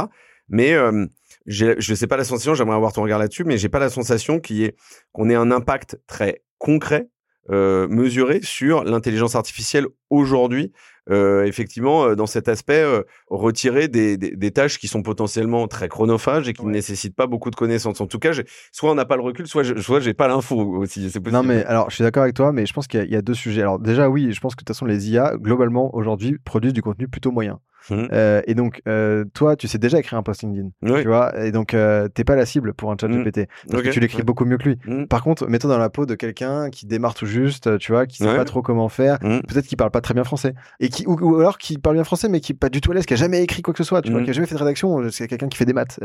Mais euh, je sais pas la sensation, j'aimerais avoir ton regard là-dessus, mais j'ai pas la sensation qu'on ait un impact très concret, euh, mesuré sur l'intelligence artificielle aujourd'hui euh, effectivement, euh, dans cet aspect, euh, retirer des, des, tâches qui sont potentiellement très chronophages et qui ne nécessitent pas beaucoup de connaissances. En tout cas, soit on n'a pas le recul, soit je, soit j'ai pas l'info aussi. Possible. Non, mais alors, je suis d'accord avec toi, mais je pense qu'il y, a deux sujets. Alors, déjà, oui, je pense que de toute façon, les IA, globalement, aujourd'hui, produisent du contenu plutôt moyen. Mmh. Euh, et donc, euh, toi, tu sais déjà écrire un post LinkedIn. Tu vois et donc, euh, t'es pas la cible pour un chat GPT. Mmh. Parce que tu l'écris beaucoup mieux que lui. Mmh. Par contre, mets-toi dans la peau de quelqu'un qui démarre tout juste, tu vois, qui sait pas trop comment faire. Peut-être qu'il parle pas très bien français. Et qui, ou, alors qui parle bien français, mais qui est pas du tout à l'aise, qui a jamais écrit quoi que ce soit, tu vois, qui a jamais fait de rédaction. C'est quelqu'un qui fait des maths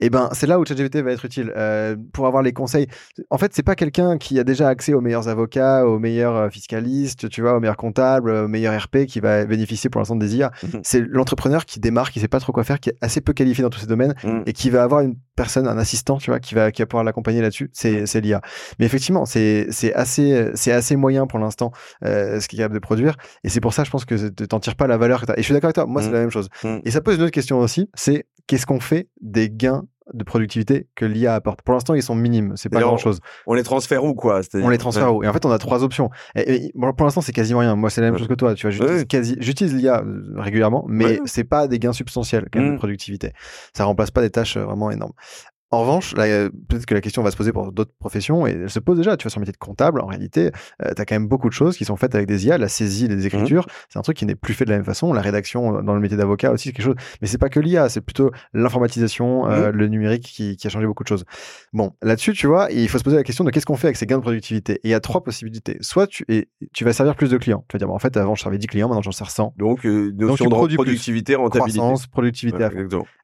et eh ben c'est là où ChatGPT va être utile euh, pour avoir les conseils. En fait, c'est pas quelqu'un qui a déjà accès aux meilleurs avocats, aux meilleurs euh, fiscalistes, tu vois, aux meilleurs comptables, aux meilleurs RP qui va bénéficier pour l'instant des IA. Mhm. C'est l'entrepreneur qui démarre, qui sait pas trop quoi faire, qui est assez peu qualifié dans tous ces domaines mhm. et qui va avoir une personne, un assistant, tu vois, qui va qui va pouvoir l'accompagner là-dessus. C'est l'IA. Mais effectivement, c'est c'est assez c'est assez moyen pour l'instant euh, ce qu'il est capable de produire et c'est pour ça je pense que tu t'en tires pas la valeur que as. Et je suis d'accord avec toi. Moi, c'est mhm. la même chose. Et ça pose une autre question aussi. C'est qu'est-ce qu'on fait des gains de productivité que l'IA apporte. Pour l'instant, ils sont minimes, c'est pas grand chose. On les transfère où quoi? On les transfère où? Et en fait, on a trois options. Et, pour l'instant, c'est quasiment rien. Moi, c'est la même chose que toi. Tu vois, j'utilise, quasi, j'utilise l'IA euh, régulièrement, mais c'est pas des gains substantiels quand de mmh. productivité. Ça remplace pas des tâches euh, vraiment énormes. En revanche, peut-être que la question va se poser pour d'autres professions, et elle se pose déjà. Tu vois, sur le métier de comptable, en réalité, euh, tu as quand même beaucoup de choses qui sont faites avec des IA. La saisie des mmh écritures, c'est un truc qui n'est plus fait de la même façon. La rédaction euh, dans le métier d'avocat aussi, c'est quelque chose. Mais c'est pas que l'IA, c'est plutôt l'informatisation, euh, mmh le numérique qui, qui, a changé beaucoup de choses. Bon, là-dessus, tu vois, il faut se poser la question de qu'est-ce qu'on fait avec ces gains de productivité? Et il y a trois possibilités. Soit tu, et, tu vas servir plus de clients. Tu vas dire, en fait, avant, je servais 10 clients, maintenant, j'en sers 100. Donc, notion Donc, de productivité, rentabilité. Croissance, productivité.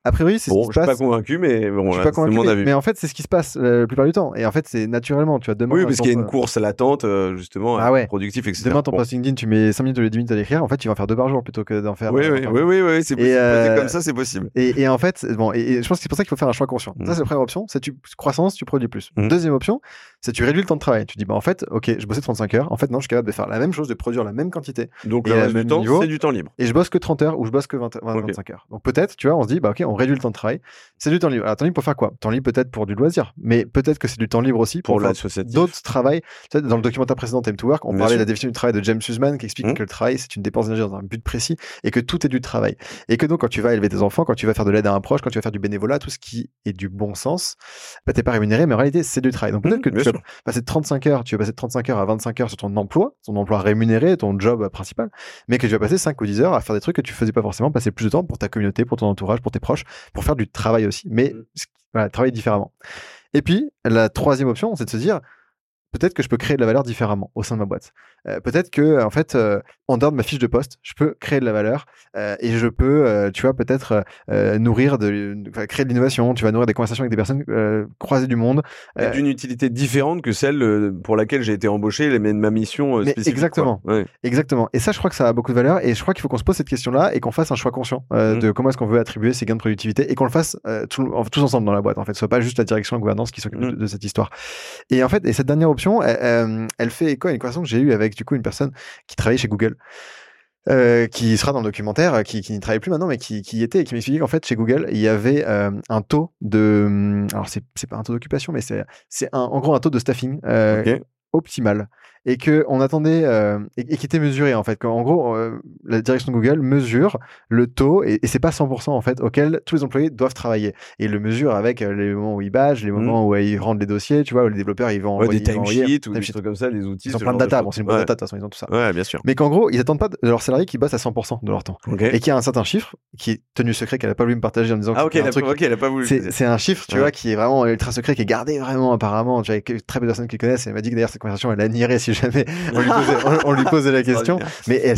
a priori, c'est bon, ce qui je suis pas convaincu, mais bon, je suis pas convaincu, mais en fait, c'est ce qui se passe euh, la plupart du temps. Et en fait, c'est naturellement. Tu vois, demain. Oui, parce qu'il y a une course latente, euh, justement, ah ouais. productif, etc. Demain, ton post LinkedIn, tu mets 5 minutes ou les 10 minutes à l'écrire. En fait, tu vas en faire deux par jour plutôt que d'en faire. Oui, oui, oui, oui, oui, c'est possible. Euh, comme ça, c'est possible. Et, et, en fait, bon, et, je pense que c'est pour ça qu'il faut faire un choix conscient. Ça, mm. c'est la première option. C'est tu croissance, tu produis plus. Mm. Deuxième option, c'est tu réduis le temps de travail. Tu dis, bah, en fait, ok, je bossais 35 heures. En fait, non, je suis capable de faire la même chose, de produire la même quantité. Donc, le reste du temps, c'est du temps libre. Et je bosse que 30 heures ou je bosse que 20, 25 heures. Donc, peut-être, tu vois, on se dit, bah, ok, on réduit le temps de travail. C'est du temps libre. Alors, temps libre pour faire quoi? Temps libre peut-être pour du loisir. Mais peut-être que c'est du temps libre aussi pour, d'autres travail. dans le documentaire précédent Time to Work, on parlait de la définition du travail de James Sussman qui explique mmh. que le travail c'est une dépense d'énergie dans un but précis et que tout est du travail. Et que donc quand tu vas élever tes enfants, quand tu vas faire de l'aide à un proche, quand tu vas faire du bénévolat, tout ce qui est du bon sens, bah, t'es pas rémunéré, mais en réalité c'est du travail. Donc peut-être mmh, que tu vas passer de 35 heures, tu vas passer de 35 heures à 25 heures sur ton emploi, ton emploi rémunéré, ton job principal, mais que tu vas passer 5 ou 10 heures à faire des trucs que tu faisais pas forcément, passer plus de temps pour ta communauté, pour ton entourage, pour tes proches, pour faire du travail aussi, mais mmh. Voilà, travailler différemment. Et puis, la troisième option, c'est de se dire, peut-être que je peux créer de la valeur différemment au sein de ma boîte. Euh, peut-être que en fait euh, en dehors de ma fiche de poste je peux créer de la valeur euh, et je peux tu vois peut-être nourrir de, créer de l'innovation tu vas nourrir des conversations avec des personnes croisées du monde d'une utilité différente que celle pour laquelle j'ai été embauché mais ma mission spécifique exactement exactement et ça je crois que ça a beaucoup de valeur et je crois qu'il faut qu'on se pose cette question là et qu'on fasse un choix conscient mmh. de comment est-ce qu'on veut attribuer ces gains de productivité et qu'on le fasse tous ensemble dans la boîte en fait ce soit pas juste la direction et la gouvernance qui s'occupe mmh. de, de, cette histoire et en fait et cette dernière option elle, elle fait écho à une conversation que j'ai eue avec du coup une personne qui travaillait chez Google. Euh, qui sera dans le documentaire, qui, qui n'y travaille plus maintenant, mais qui, était et qui m'expliquait qu'en fait chez Google il y avait euh, un taux de, alors c'est c'est pas un taux d'occupation, mais c'est c'est en gros un taux de staffing euh, optimal et que on attendait euh, et, qui était mesuré en fait. En gros, euh, la direction de Google mesure le taux et, et c'est pas 100% en fait auquel tous les employés doivent travailler. Et le mesure avec euh, les moments où ils badgent, les mmh. moments où ils rendent les dossiers, tu vois, où les développeurs ils vont ouais, envoyer, des timesheets ou des trucs comme ça, des outils. Ils ont plein de data. Bon, c'est une bonne data de toute façon, ils ont tout ça. Ouais, bien sûr. Mais qu'en gros, ils attendent pas de leurs salariés qui bossent à 100% de leur temps et qui a un certain chiffre qui est tenu secret qu'elle a pas voulu me partager en disant. Ah ok, elle a pas voulu. C'est un chiffre, tu vois, qui est vraiment ultra secret, qui est gardé vraiment apparemment. J'avais très peu de personnes qui connaissent. Elle m'a dit que d'ailleurs cette conversation, elle a niéré si (laughs) jamais on lui posait, on, lui posait la (laughs) question. mais,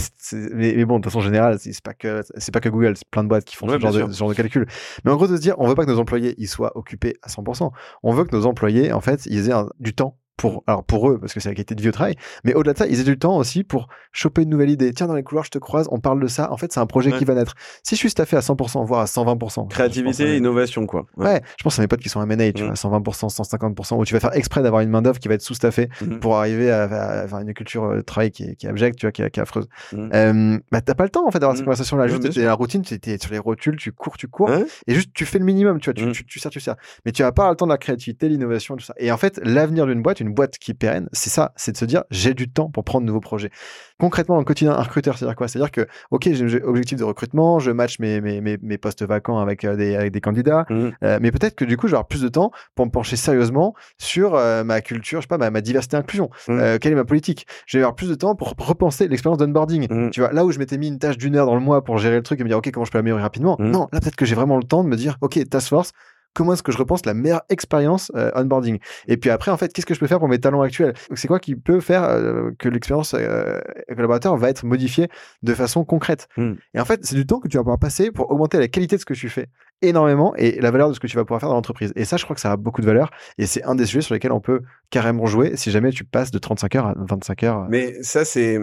mais, bon, de façon générale, c'est pas que c'est pas que Google, c'est plein de boîtes qui font ce, genre de, ce, genre de, calcul. Mais en gros, de se dire, on veut pas que nos employés ils soient occupés à 100%. On veut que nos employés, en fait, ils aient du temps pour, alors pour eux, parce que c'est la qualité de vie au travail, mais au-delà de ça, ils aient du temps aussi pour choper une nouvelle idée. Tiens, dans les couloirs, je te croise, on parle de ça. En fait, c'est un projet qui va naître. Si je suis staffé à 100%, voire à 120%. Créativité, innovation, quoi. Ouais. je pense à mes potes qui sont M&A, tu vois, 120%, 150%, où tu vas faire exprès d'avoir une main-d'œuvre qui va être sous-staffée mmh. pour arriver à, avoir une culture de travail qui est, qui est abjecte, tu vois, qui est, affreuse. Mmh. Euh, bah, t'as pas le temps, en fait, d'avoir cette mmh. conversation-là. Juste, la routine, tu es sur les rotules, tu cours, tu cours, et juste, tu fais le minimum, tu vois, tu, tu, tu, sers, tu sers. Mais tu as pas le temps de la créativité, l'innovation, tout ça. Et en fait, l'avenir d'une boîte, une boîte qui pérenne, c'est ça, c'est de se dire j'ai du temps pour prendre de nouveaux projets. Concrètement, dans le quotidien, un recruteur, c'est-à-dire quoi? C'est-à-dire que, ok, j'ai un objectif de recrutement, je match mes, mes, mes, postes vacants avec, euh, des, avec des candidats, mmh. euh, mais peut-être que du coup, je vais avoir plus de temps pour me pencher sérieusement sur euh, ma culture, je sais pas, ma, ma diversité inclusion. Mmh. quelle est ma politique? Je vais avoir plus de temps pour repenser l'expérience d'onboarding. Mmh. Tu vois, là où je m'étais mis une tâche d'une heure dans le mois pour gérer le truc et me dire, ok, comment je peux améliorer rapidement? Non, là, peut-être que j'ai vraiment le temps de me dire, ok, task force, comment est-ce que je repense la meilleure expérience euh, onboarding Et puis après, en fait, qu'est-ce que je peux faire pour mes talents actuels? C'est quoi qui peut faire euh, que l'expérience euh, collaborateur va être modifiée de façon concrète? Hmm. Et en fait, c'est du temps que tu vas pouvoir passer pour augmenter la qualité de ce que tu fais énormément et la valeur de ce que tu vas pouvoir faire dans l'entreprise. Et ça, je crois que ça a beaucoup de valeur et c'est un des sujets sur lesquels on peut carrément jouer si jamais tu passes de 35 heures à 25 heures. Mais ça, c'est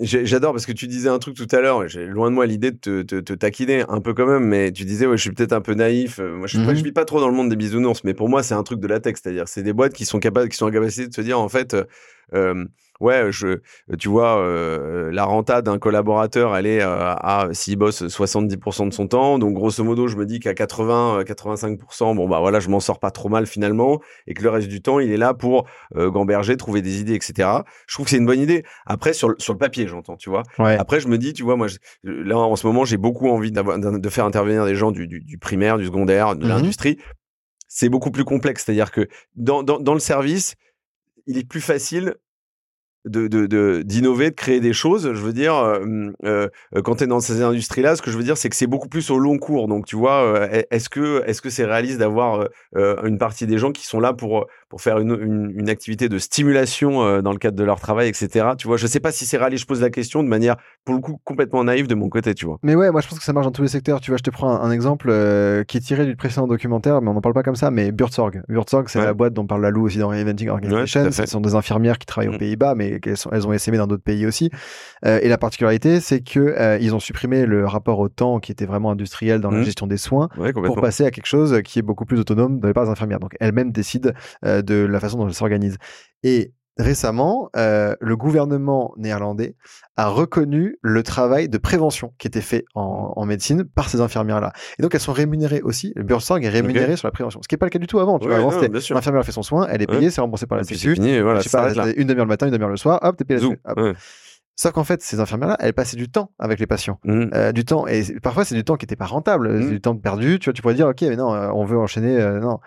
J'adore parce que tu disais un truc tout à l'heure, j'ai loin de moi l'idée de te, te, te, taquiner un peu quand même, mais tu disais ouais je suis peut-être un peu naïf. Euh, moi je, mmh je vis pas trop dans le monde des bisounours, mais pour moi c'est un truc de la tech, c'est-à-dire c'est des boîtes qui sont capables, qui sont en capacité de se dire en fait euh, ouais, je, tu vois, euh, la renta d'un collaborateur, elle est euh, à, s'il bosse 70% de son temps. Donc, grosso modo, je me dis qu'à 80, 85%, bon, bah voilà, je m'en sors pas trop mal finalement. Et que le reste du temps, il est là pour gamberger, trouver des idées, etc. Je trouve que c'est une bonne idée. Après, sur, sur le papier, j'entends, tu vois. Après, je me dis, tu vois, moi, là, en ce moment, j'ai beaucoup envie de faire intervenir des gens du, du, du primaire, du secondaire, de mmh l'industrie. C'est beaucoup plus complexe. C'est-à-dire que dans, dans, dans le service, il est plus facile de, d'innover, de, créer des choses. Je veux dire, euh, euh, quand tu es dans ces industries-là, ce que je veux dire, c'est que c'est beaucoup plus au long cours. Donc, tu vois, euh, est-ce que est-ce que c'est réaliste d'avoir une partie des gens qui sont là pour pour faire une, une, activité de stimulation dans le cadre de leur travail, etc. Tu vois, je sais pas si c'est réaliste. Je pose la question de manière pour le coup complètement naïve de mon côté, tu vois. Mais ouais, moi je pense que ça marche dans tous les secteurs. Tu vois, je te prends un, exemple qui est tiré du précédent documentaire, mais on n'en parle pas comme ça. Mais Buurtzorg, Buurtzorg, c'est la boîte dont parle Lalou aussi dans Reinventing Organization. ce sont des infirmières qui travaillent aux mmh. Pays-Bas, mais elles, ont essaimé dans d'autres pays aussi. Euh, et la particularité, c'est que euh, ils ont supprimé le rapport au temps qui était vraiment industriel dans la mmh. gestion des soins pour passer à quelque chose qui est beaucoup plus autonome dans les parts des infirmières. Donc elles-mêmes décident euh, de la façon dont elles s'organisent. Et récemment, le gouvernement néerlandais a reconnu le travail de prévention qui était fait en, médecine par ces infirmières-là. Et donc, elles sont rémunérées aussi. Le Bursang est rémunéré sur la prévention. Ce qui n'est pas le cas du tout avant. Tu vois, avant, l'infirmière fait son soin, elle est payée, c'est remboursé par la Sécu. Voilà, une demi-heure le matin, une demi-heure le soir, hop, t'es payé là Sauf qu'en fait, ces infirmières-là, elles passaient du temps avec les patients, mmh. euh, du temps et parfois c'est du temps qui n'était pas rentable, c'est mmh. du temps perdu. Tu vois, tu pourrais dire ok, mais non, euh, on veut enchaîner, euh, non.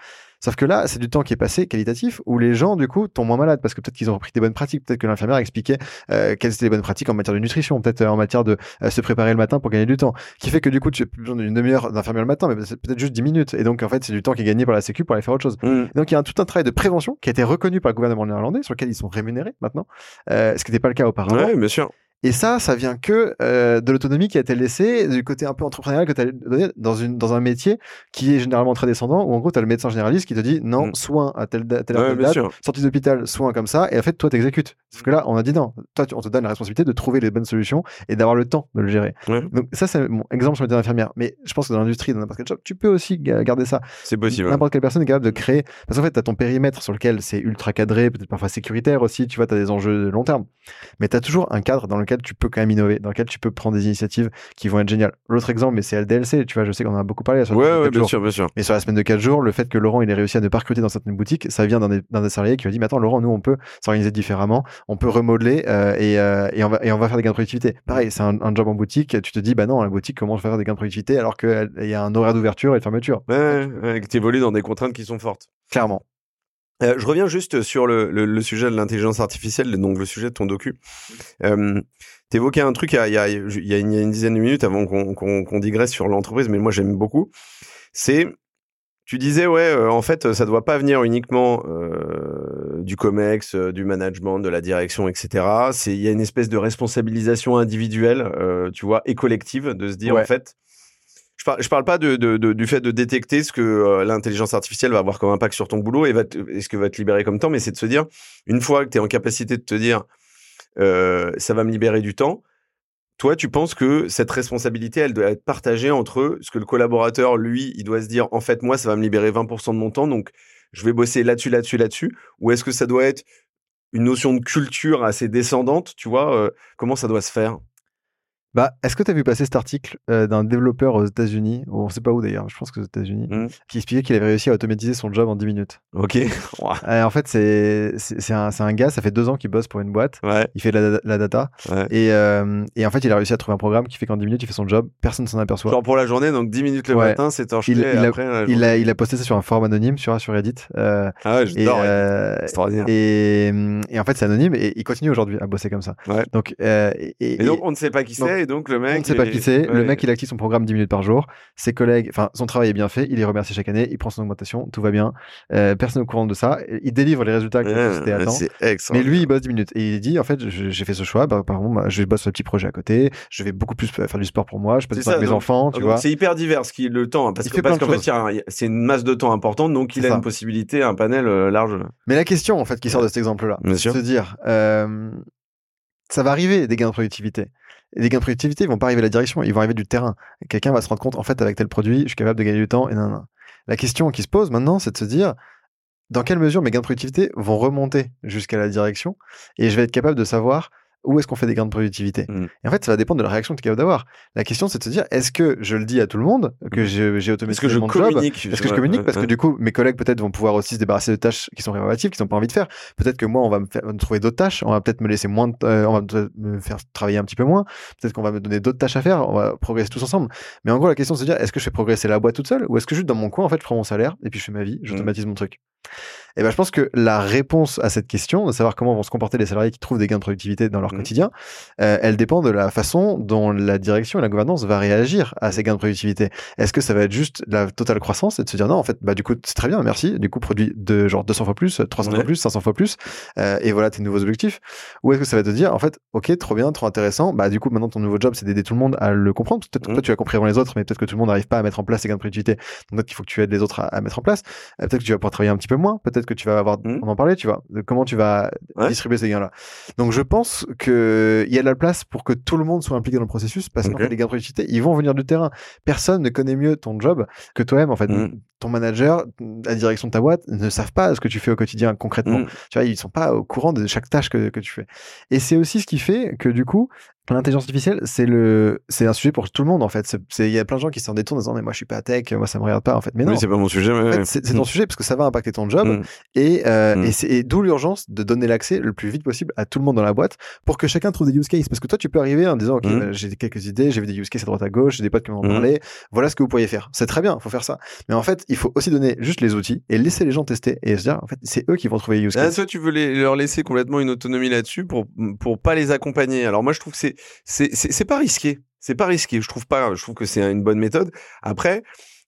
Sauf que là, c'est du temps qui est passé qualitatif où les gens, du coup, tombent moins malades parce que peut-être qu'ils ont repris des bonnes pratiques. Peut-être que l'infirmière expliquait euh, quelles étaient les bonnes pratiques en matière de nutrition, peut-être euh, en matière de euh, se préparer le matin pour gagner du temps. Qui fait que du coup, tu as plus besoin d'une demi-heure d'infirmière le matin, mais c'est peut-être juste 10 minutes. Et donc, en fait, c'est du temps qui est gagné par la Sécu pour aller faire autre chose. Mmh. Donc, il y a un, tout un travail de prévention qui a été reconnu par le gouvernement néerlandais, sur lequel ils sont rémunérés maintenant, ce qui n'était pas le cas auparavant. Ouais, bien sûr. Et ça, ça vient que euh, de l'autonomie qui a été laissée, du côté un peu entrepreneurial que tu as donné dans, une, dans un métier qui est généralement très descendant, où en gros, tu as le médecin généraliste qui te dit non, mm. soin à telle, telle, telle date, sortie d'hôpital, soin comme ça, et en fait, toi, t'exécutes. Parce que là, on a dit non, toi, on te donne la responsabilité de trouver les bonnes solutions et d'avoir le temps de le gérer. Donc, ça, c'est mon exemple sur le terrain infirmière. Mais je pense que dans l'industrie, dans n'importe quel job, tu peux aussi garder ça. C'est possible. N'importe quelle personne est capable de créer. Parce qu'en fait, tu as ton périmètre sur lequel c'est ultra cadré, peut-être parfois sécuritaire aussi, tu vois, tu as des enjeux de long terme. Mais tu as toujours un cadre dans lequel tu peux quand même innover dans lequel tu peux prendre des initiatives qui vont être géniales. L'autre exemple, mais c'est LDLC, tu vois, je sais qu'on en a beaucoup parlé. Sur ouais, bien sûr, bien sûr. Mais sur la semaine de 4 jours, le fait que Laurent, il ait réussi à ne pas recruter dans certaines boutiques, ça vient d'un des, des, salariés qui lui a dit, mais attends, Laurent, nous, on peut s'organiser différemment, on peut remodeler euh, et, euh, et, on va, et on va faire des gains de productivité. Pareil, c'est un, job en boutique, tu te dis, bah non, la boutique, comment je vais faire des gains de productivité alors qu'il y a un horaire d'ouverture et de fermeture. Ouais, ouais que tu évolues dans des contraintes qui sont fortes. Clairement. Euh, je reviens juste sur le, le, sujet de l'intelligence artificielle, donc le sujet de ton docu. Euh, T'évoquais un truc il y, a, il, y a, il y a, une, dizaine de minutes avant qu'on digresse sur l'entreprise, mais moi j'aime beaucoup. C'est tu disais, ouais, en fait, ça doit pas venir uniquement du COMEX, du management, de la direction, etc. Il y a une espèce de responsabilisation individuelle, tu vois, et collective, de se dire, en fait, je parle, je parle pas du fait de détecter ce que euh, l'intelligence artificielle va avoir comme impact sur ton boulot et, va ce que va te libérer comme temps, mais c'est de se dire, une fois que tu es en capacité de te dire, euh, ça va me libérer du temps, toi, tu penses que cette responsabilité, elle doit être partagée entre ce que le collaborateur, lui, il doit se dire, en fait, moi, ça va me libérer 20% de mon temps, donc je vais bosser là-dessus, là-dessus, là-dessus, ou est-ce que ça doit être une notion de culture assez descendante, tu vois, euh, comment ça doit se faire? Bah, est-ce que tu as vu passer cet article euh, d'un développeur aux États-Unis, ou on sait pas où d'ailleurs, je pense que aux États-Unis, mmh. qui expliquait qu'il avait réussi à automatiser son job en 10 minutes. Ok. (laughs) Euh, en fait, c'est c'est un, un, gars, ça fait deux ans qu'il bosse pour une boîte. Ouais. Il fait de la, data. Ouais. Et, euh, et, en fait, il a réussi à trouver un programme qui fait qu'en 10 minutes, il fait son job, personne ne s'en aperçoit. Genre pour la journée, donc 10 minutes le matin, c'est torché. Il, il, après, il, a, il a posté ça sur un forum anonyme sur, sur Reddit. ah ouais, j'adore. Et, et, en fait, c'est anonyme et il continue aujourd'hui à bosser comme ça. Ouais. Donc, et, donc, on ne sait pas qui c'est, et donc le mec le mec, il active son programme 10 minutes par jour. Ses collègues, enfin, son travail est bien fait. Il est remercié chaque année. Il prend son augmentation. Tout va bien. Euh, personne au courant de ça. Il délivre les résultats que la société attend. Mais lui, il bosse 10 minutes. Et il dit, en fait, j'ai fait ce choix. Bah, par exemple, je bosse sur un petit projet à côté. Je vais beaucoup plus faire du sport pour moi. Je passe avec mes enfants, tu vois. C'est hyper divers qui le temps. Hein, parce qu'en fait, c'est une masse de temps importante. Donc, il a une possibilité, un panel euh, large. Mais la question, en fait, qui sort de cet exemple-là, c'est de se dire, euh, ça va arriver des gains de productivité. Les gains de productivité, ils vont pas arriver de la direction, ils vont arriver du terrain. Quelqu'un va se rendre compte, en fait, avec tel produit, je suis capable de gagner du temps, et non, non. La question qui se pose maintenant, c'est de se dire, dans quelle mesure mes gains de productivité vont remonter jusqu'à la direction, et je vais être capable de savoir où est-ce qu'on fait des gains de productivité mmh. Et en fait, ça va dépendre de la réaction que tu es capable d'avoir. La question, c'est de se dire, est-ce que je le dis à tout le monde que mmh. j'ai automatisé mon job Est-ce que je communique Parce que du coup, mes collègues peut-être vont pouvoir aussi se débarrasser de tâches qui sont répétitives, qui n'ont pas envie de faire. Peut-être que moi, on va me, faire, trouver d'autres tâches. On va peut-être me laisser moins, de, euh, on va me faire travailler un petit peu moins. Peut-être qu'on va me donner d'autres tâches à faire. On va progresser tous ensemble. Mais en gros, la question, c'est de dire, est-ce que je fais progresser la boîte toute seule ou est-ce que juste dans mon coin, en fait, je prends mon salaire et puis je fais ma vie, mmh. j'automatise mon truc? Et ben, je pense que la réponse à cette question, de savoir comment vont se comporter les salariés qui trouvent des gains de productivité dans leur mmh. quotidien, euh, elle dépend de la façon dont la direction et la gouvernance va réagir à ces gains de productivité. Est-ce que ça va être juste la totale croissance et de se dire non, en fait, bah du coup c'est très bien, merci. Du coup produit de genre 200 fois plus, 300 fois plus, 500 fois plus, euh, et voilà tes nouveaux objectifs. Ou est-ce que ça va te dire en fait, ok, trop bien, trop intéressant. Bah du coup maintenant ton nouveau job c'est d'aider tout le monde à le comprendre. Peut-être que toi mmh. tu as compris avant les autres, mais peut-être que tout le monde n'arrive pas à mettre en place ces gains de productivité. Donc peut-être qu'il faut que tu aides les autres à, mettre en place. Euh, peut-être que tu vas pouvoir travailler un petit peu moins. Peut-être que tu vas avoir mmh on en parlait, tu vois, de comment tu vas distribuer ces gains-là. Donc je pense que il y a de la place pour que tout le monde soit impliqué dans le processus parce que les gains de productivité, ils vont venir du terrain. Personne ne connaît mieux ton job que toi-même en fait. Mm. Ton manager, la direction de ta boîte ne savent pas ce que tu fais au quotidien concrètement. Mm. Tu vois, ils sont pas au courant de chaque tâche que, que tu fais. Et c'est aussi ce qui fait que du coup, L'intelligence artificielle, c'est le, c'est un sujet pour tout le monde en fait. Il y a plein de gens qui s'en détournent en disant mais moi je suis pas tech, moi ça me regarde pas en fait. Mais non, c'est pas mon sujet. c'est ton mm. sujet parce que ça va impacter ton job mm. et, euh, mm. et c'est d'où l'urgence de donner l'accès le plus vite possible à tout le monde dans la boîte pour que chacun trouve des use cases. Parce que toi tu peux arriver en disant ok bah, j'ai quelques idées, j'ai vu des use cases à droite à gauche, j'ai des potes qui m'ont parlé. Voilà ce que vous pourriez faire. C'est très bien, faut faire ça. Mais en fait il faut aussi donner juste les outils et laisser les gens tester et se dire en fait c'est eux qui vont trouver les use ah, cases. toi tu veux leur laisser complètement une autonomie là-dessus pour pour pas les accompagner. Alors moi je trouve que c'est c'est pas risqué. C'est pas risqué. Je trouve pas. Je trouve que c'est une bonne méthode. Après,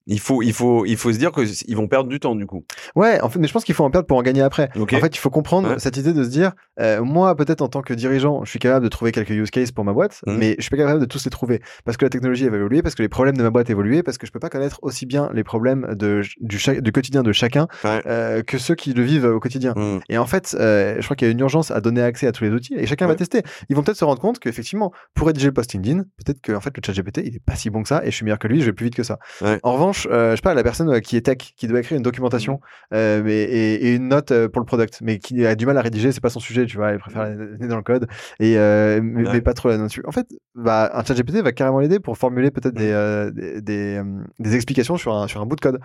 il faut, il faut, il faut se dire qu'ils vont perdre du temps du coup. Ouais, en fait, mais je pense qu'il faut en perdre pour en gagner après. En fait, il faut comprendre cette idée de se dire, euh, moi, peut-être en tant que dirigeant, je suis capable de trouver quelques use cases pour ma boîte, mmh. mais je suis pas capable de tous les trouver parce que la technologie va évoluer, parce que les problèmes de ma boîte évoluent, parce que je peux pas connaître aussi bien les problèmes de, du, du quotidien de chacun euh, que ceux qui le vivent au quotidien. Mmh. Et en fait, euh, je crois qu'il y a une urgence à donner accès à tous les outils et chacun va tester. Ils vont peut-être se rendre compte qu'effectivement, pour rédiger le post LinkedIn, peut-être que en fait le chat GPT il est pas si bon que ça et je suis meilleur que lui, je vais plus vite que ça. En revanche, euh, je sais pas la personne euh, qui est tech, qui doit écrire une documentation mm. euh, mais, et, une note euh, pour le product, mais qui a du mal à rédiger, c'est pas son sujet, tu vois, il préfère aller dans le code et mais, pas trop là-dessus. En fait, bah, un chat GPT va carrément l'aider pour formuler peut-être des, mm. des, des, explications sur un, sur un bout de code.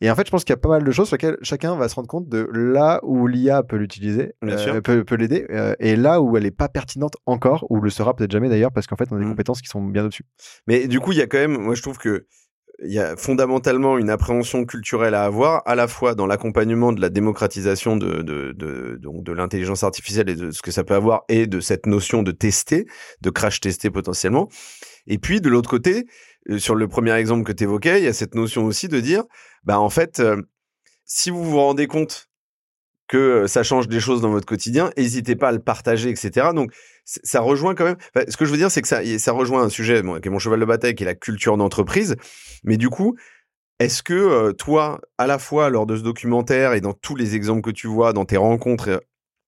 Et en fait, je pense qu'il y a pas mal de choses sur lesquelles chacun va se rendre compte de là où l'IA peut l'utiliser, peut, peut l'aider, et là où elle est pas pertinente encore, ou le sera peut-être jamais d'ailleurs, parce qu'en fait, on a des mm. compétences qui sont bien au-dessus. Mais du coup, il y a quand même, moi je trouve que il y a fondamentalement une appréhension culturelle à avoir, à la fois dans l'accompagnement de la démocratisation de, de, de, donc de l'intelligence artificielle et de ce que ça peut avoir, et de cette notion de tester, de crash tester potentiellement. Et puis de l'autre côté, sur le premier exemple que tu évoquais, il y a cette notion aussi de dire, bah en fait, si vous vous rendez compte que ça change des choses dans votre quotidien, n'hésitez pas à le partager, etc. Donc, ça rejoint quand même. ce que je veux dire, c'est que ça, ça rejoint un sujet qui est mon cheval de bataille, qui est la culture d'entreprise. Mais du coup, est-ce que toi, à la fois lors de ce documentaire et dans tous les exemples que tu vois, dans tes rencontres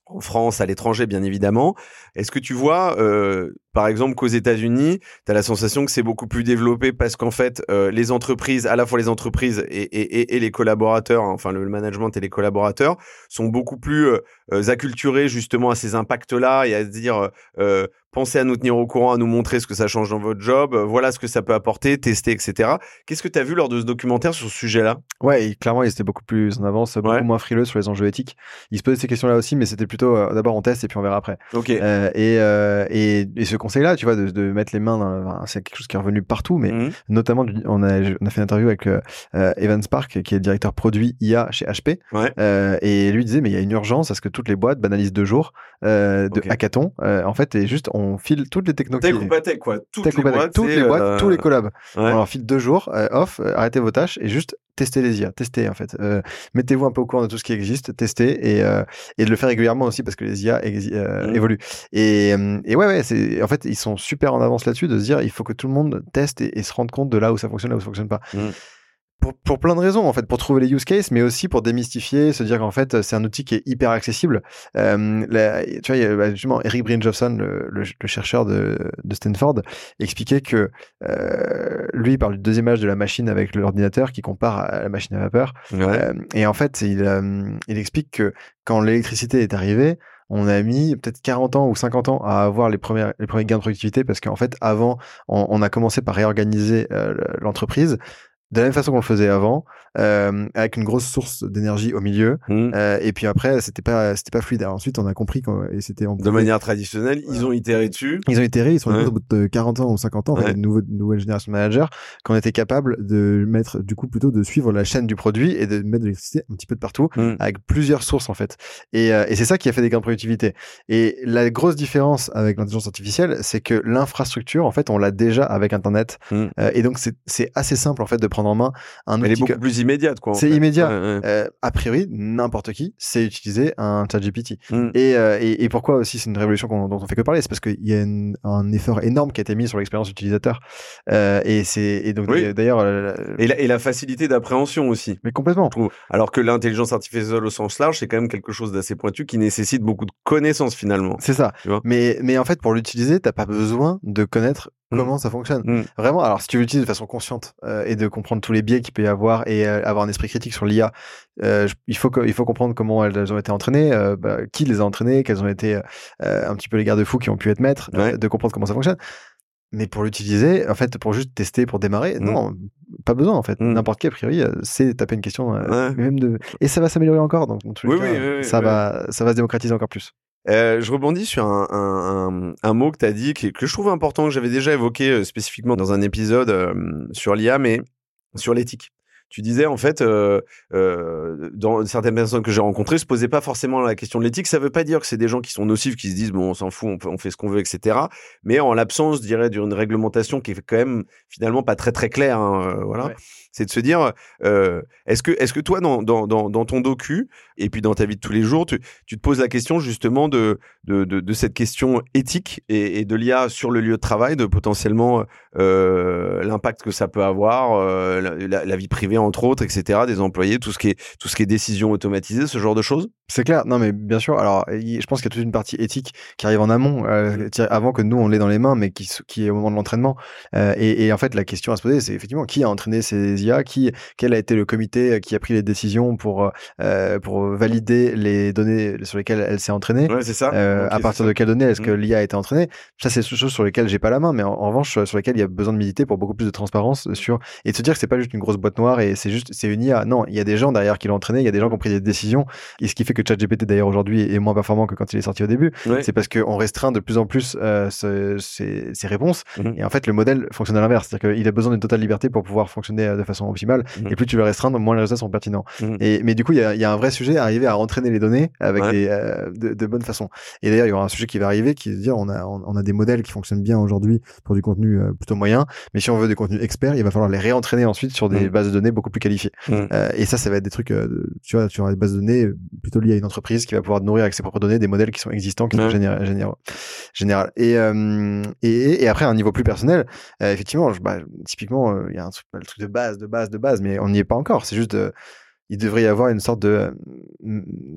en France, à l'étranger, bien évidemment. Est-ce que tu vois, euh, par exemple, qu'aux États-Unis, tu as la sensation que c'est beaucoup plus développé parce qu'en fait, euh, les entreprises, à la fois les entreprises et, et, et les collaborateurs, hein, enfin le management et les collaborateurs, sont beaucoup plus euh, acculturés justement à ces impacts-là et à se dire pensez à nous tenir au courant, à nous montrer ce que ça change dans votre job, voilà ce que ça peut apporter, tester, etc. Qu'est-ce que tu as vu lors de ce documentaire sur ce sujet-là? Ouais, clairement, il était beaucoup plus en avance, beaucoup moins frileux sur les enjeux éthiques. Il se posait ces questions-là aussi, mais c'était plutôt d'abord on teste et puis on verra après. Ok. et, et, et ce conseil-là, tu vois, de, de, mettre les mains dans, c'est quelque chose qui est revenu partout, mais mmh. notamment, on a, on a fait une interview avec euh, Evan Spark, qui est directeur produit IA chez HP, euh, et lui disait, mais il y a une urgence à ce que toutes les boîtes banalisent deux jours euh, de hackathon, euh, en fait, et juste, on file toutes les technologies. Tech ou pas tech, quoi. Toutes les boîtes, toutes les boîtes, tous les collabs. On leur file deux jours, off, arrêtez vos tâches, et juste testez les IA, testez en fait. Euh, Mettez-vous un peu au courant de tout ce qui existe, testez et, euh, et de le faire régulièrement aussi parce que les IA euh, mmh. évoluent. Et, euh, et ouais, ouais, c'est en fait ils sont super en avance là-dessus de se dire il faut que tout le monde teste et, se rende compte de là où ça fonctionne, là où ça fonctionne pas. Mmh pour, pour, plein de raisons en fait pour trouver les use cases mais aussi pour démystifier se dire qu'en fait c'est un outil qui est hyper accessible. Euh, tu vois il y a, bah, justement Eric Brynjolfsson le, le, le, chercheur de, de, Stanford expliquait que euh, lui il parle du deuxième âge de la machine avec l'ordinateur qui compare à la machine à vapeur. Euh, et en fait il, il explique que quand l'électricité est arrivée on a mis peut-être 40 ans ou 50 ans à avoir les premiers, les premiers gains de productivité parce qu'en fait, avant, on, on, a commencé par réorganiser euh, l'entreprise de la même façon qu'on le faisait avant, euh, avec une grosse source d'énergie au milieu. Mmh. Euh, et puis après, c'était pas, c'était pas fluide. Alors ensuite, on a compris et c'était de manière traditionnelle, ils ont itéré dessus. Ils ont itéré, ils sont au bout de 40 ans ou 50 ans, ouais. une nouvelle, nouvelle génération de managers, qu'on était capable de mettre, du coup, plutôt de suivre la chaîne du produit et de mettre de l'électricité un petit peu de partout, mmh. avec plusieurs sources en fait. Et, euh, et c'est ça qui a fait des gains de productivité. Et la grosse différence avec l'intelligence artificielle, c'est que l'infrastructure, en fait, on l'a déjà avec Internet. Mmh. Euh, et donc, c'est assez simple en fait de prendre en main un Elle est beaucoup plus immédiate, quoi. C'est immédiat. Euh, a priori, n'importe qui sait utiliser un ChatGPT. Mm. Et, euh, et, et, pourquoi aussi c'est une révolution dont on fait que parler, c'est parce qu'il y a un effort énorme qui a été mis sur l'expérience utilisateur. Euh, et c'est et donc d'ailleurs et, la, et la facilité d'appréhension aussi. Mais complètement. Alors que l'intelligence artificielle au sens large, c'est quand même quelque chose d'assez pointu qui nécessite beaucoup de connaissances finalement. C'est ça. mais mais en fait, pour l'utiliser, t'as pas besoin de connaître. Comment ça fonctionne. Mmh. Vraiment, alors si tu l'utilises de façon consciente euh, et de comprendre tous les biais qu'il peut y avoir et euh, avoir un esprit critique sur l'IA, euh, il faut il faut comprendre comment elles ont été entraînées, bah, qui les a entraînées, quels ont été un petit peu les garde-fous qui ont pu être maîtres, de comprendre comment ça fonctionne. Mais pour l'utiliser, en fait, pour juste tester, pour démarrer, mmh. non, pas besoin en fait. N'importe qui a priori, c'est taper une question même de et ça va s'améliorer encore. Donc, ça va ça va se démocratiser encore plus. Euh, je rebondis sur un, mot que tu dit, que, que, je trouve important, que j'avais déjà évoqué euh, spécifiquement dans un épisode euh, sur l'IA, mais sur l'éthique. Tu disais, en fait, euh, euh, dans certaines personnes que j'ai rencontrées, se posaient pas forcément la question de l'éthique. Ça veut pas dire que c'est des gens qui sont nocifs, qui se disent, bon, on s'en fout, on, fait ce qu'on veut, etc. Mais en l'absence, je dirais, d'une réglementation qui est quand même finalement pas très très claire. Hein, voilà c'est de se dire euh, est-ce que est-ce que toi dans, dans, dans, ton docu et puis dans ta vie de tous les jours tu, tu te poses la question justement de de, de, cette question éthique et, et de l'IA sur le lieu de travail de potentiellement euh, l'impact que ça peut avoir euh, la, vie privée entre autres etc des employés tout ce qui est tout ce qui est décision automatisée ce genre de choses? C'est clair non mais bien sûr alors je pense qu'il y a toute une partie éthique qui arrive en amont mmh. avant que nous on l'ait dans les mains mais qui qui est au moment de l'entraînement et, et en fait la question à se poser c'est effectivement qui a entraîné ces qui, quel a été le comité qui a pris les décisions pour euh, pour valider les données sur lesquelles elle s'est entraînée? Ouais, c'est ça. Euh, à partir de quelles données est-ce que mmh. l'IA a été entraînée? Ça, c'est des choses sur lesquelles j'ai pas la main, mais en, revanche, sur lesquelles il y a besoin de méditer pour beaucoup plus de transparence sur et de se dire que c'est pas juste une grosse boîte noire et c'est juste c'est une IA. Non, il y a des gens derrière qui l'ont entraîné, il y a des gens qui ont pris des décisions. Et ce qui fait que ChatGPT d'ailleurs aujourd'hui est moins performant que quand il est sorti au début, c'est parce qu'on restreint de plus en plus euh, ces, réponses. Mhm. Et en fait, le modèle fonctionne à l'inverse. C'est-à-dire qu'il a besoin d'une totale liberté pour pouvoir fonctionner euh, de façon optimale. Mhm. Et plus tu le restreindre, moins les résultats sont pertinents. Mhm. Et, mais du coup, il y a, y a, un vrai sujet à arriver à entraîner les données avec des, euh, de, de bonne façon. Et d'ailleurs, il y aura un sujet qui va arriver qui est de dire on a, on a des modèles qui fonctionnent bien aujourd'hui pour du contenu plutôt moyen. Mais si on veut des contenus experts, il va falloir les réentraîner ensuite sur des bases de données beaucoup plus qualifiées. et ça, ça va être des trucs, tu vois, tu auras des bases de données plutôt liées à une entreprise qui va pouvoir nourrir avec ses propres données des modèles qui sont existants, qui sont généraux. général. Et, euh, et, et, après, à un niveau plus personnel, euh, effectivement, je, bah, typiquement, euh, il y a un truc, le truc de base, de base, de base, mais on n'y est pas encore. C'est juste il devrait y avoir une sorte de,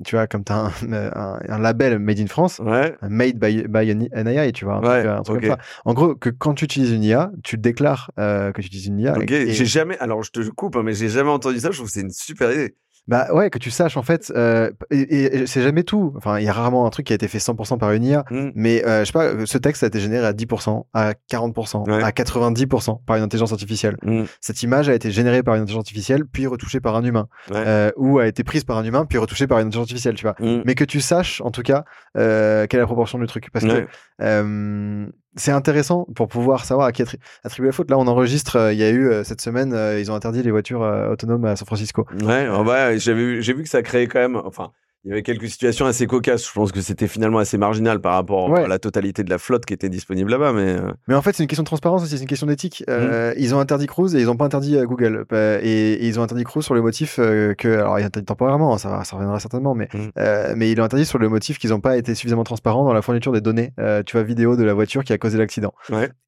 tu vois, comme tu as (laughs) un, un, label Made in France, ouais. Made by, by an AI, tu vois, un truc, comme ça. En gros, que quand tu utilises une IA, tu déclares que tu utilises une IA. Ok, j'ai jamais, alors je te coupe, hein, mais j'ai jamais entendu ça, je trouve que c'est une super idée. Bah ouais, que tu saches en fait, euh, et, c'est jamais tout. Enfin, il y a rarement un truc qui a été fait 100% par une IA, mmh. mais euh, je sais pas, ce texte a été généré à 10%, à 40%, à 90% par une intelligence artificielle. Mmh. Cette image a été générée par une intelligence artificielle, puis retouchée par un humain, euh, ou a été prise par un humain, puis retouchée par une intelligence artificielle, tu vois. Mmh. Mais que tu saches en tout cas euh, quelle est la proportion du truc, parce que euh, c'est intéressant pour pouvoir savoir à qui attribuer la faute. Là, on enregistre. Euh, il y a eu euh, cette semaine, euh, ils ont interdit les voitures autonomes à San Francisco. Ouais, ouais j'ai vu, j'ai vu que ça créait quand même. Enfin, il y avait quelques situations assez cocasses. Je pense que c'était finalement assez marginal par rapport à la totalité de la flotte qui était disponible là-bas. Mais, euh. mais en fait, c'est une question de transparence aussi, c'est une question d'éthique. Euh, mmh. Ils ont interdit Cruise et ils n'ont pas interdit euh, Google. Et, ils ont interdit Cruise sur le motif que, alors il interdit temporairement, ça, ça reviendra certainement, mais, mmh. mais ils l'ont interdit sur le motif qu'ils n'ont pas été suffisamment transparents dans la fourniture des données, tu vois, vidéo de la voiture qui a causé l'accident.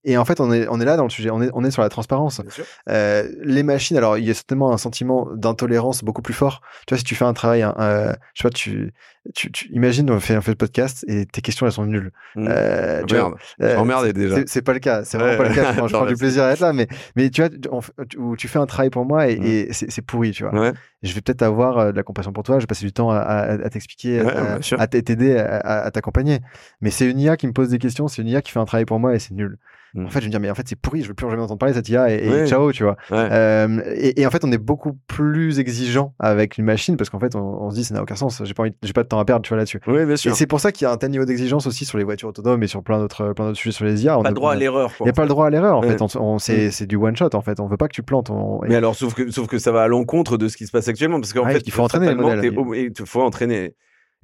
Et en fait, on est, on est là dans le sujet, on est, on est sur la transparence. les machines, alors il y a certainement un sentiment d'intolérance beaucoup plus fort. Tu vois, si tu fais un travail, je sais pas, tu tu, tu imagines, on fait, un fait podcast et tes questions, elles sont nulles. Mmh. Euh, tu Merde. Euh, déjà. C'est pas le cas. C'est vraiment pas le cas. je prends (laughs) du plaisir à être là, mais, mais tu vois, où tu fais un travail pour moi et, mmh. et c'est pourri, tu vois. Je vais peut-être avoir euh, de la compassion pour toi. Je vais passer du temps à, à, t'expliquer, à t'aider, à, t'accompagner. Mais c'est une IA qui me pose des questions. C'est une IA qui fait un travail pour moi et c'est nul. En mmh. fait, je me dis, mais en fait, c'est pourri, je veux plus jamais entendre parler de cette IA et, ciao, tu vois. Euh, et, en fait, on est beaucoup plus exigeant avec une machine parce qu'en fait, on, se dit, ça n'a aucun sens, j'ai pas, j'ai pas de temps à perdre, tu vois, là-dessus. Oui, bien sûr. Et c'est pour ça qu'il y a un tel niveau d'exigence aussi sur les voitures autonomes et sur plein d'autres, plein d'autres sujets sur les IA. On pas le droit à l'erreur. Il n'y a pas le droit à l'erreur, en fait. On, c'est, du one shot, en fait. On veut pas que tu plantes. Mais alors, sauf que, sauf que ça va à l'encontre de ce qui se passe actuellement parce qu'en fait, il faut entraîner Il faut entraîner.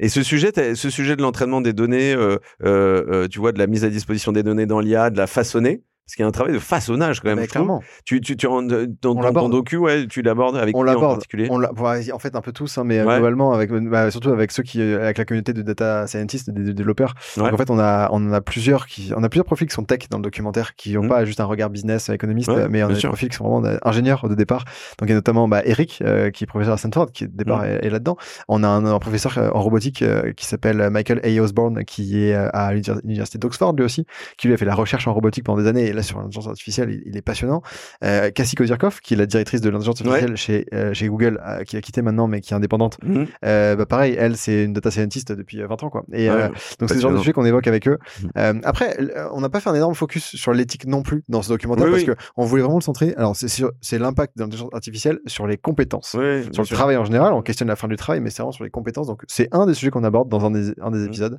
Et ce sujet, ce sujet de l'entraînement des données, euh, euh, euh, tu vois, de la mise à disposition des données dans l'IA, de la façonner, parce qu'il y a un travail de façonnage quand même. clairement. Tu, tu, tu, dans, dans ton docu, ouais, tu l'abordes avec on qui en particulier on En fait, un peu tous, hein, mais euh, globalement, avec, bah, surtout avec ceux qui, avec la communauté de data scientists, des, développeurs. en fait, on a, on a plusieurs qui, on a plusieurs profils qui sont tech dans le documentaire, qui n'ont mmh. pas juste un regard business économiste, mais on a des profils qui sont vraiment ingénieurs de départ. Donc, il y a notamment bah, Eric, euh, qui est professeur à Stanford, qui de départ mmh. est, là-dedans. On a un, professeur euh, en robotique qui s'appelle Michael A. Osborne, qui est à l'université d'Oxford lui aussi, qui lui a fait la recherche en robotique pendant des années et là sur l'intelligence artificielle il, est passionnant. Euh, Cassie Kozyrkov, qui est la directrice de l'intelligence artificielle chez, euh, chez Google, euh, qui a quitté maintenant, mais qui est indépendante. Mhm. Bah pareil, elle, c'est une data scientist depuis 20 ans, quoi. Et donc c'est le genre de sujet qu'on évoque avec eux. Mhm. après, on n'a pas fait un énorme focus sur l'éthique non plus dans ce documentaire parce que on voulait vraiment le centrer. Alors c'est l'impact de l'intelligence artificielle sur les compétences, sur le travail en général. On questionne la fin du travail, mais c'est vraiment sur les compétences. Donc c'est un des sujets qu'on aborde dans un des, un des mhm. épisodes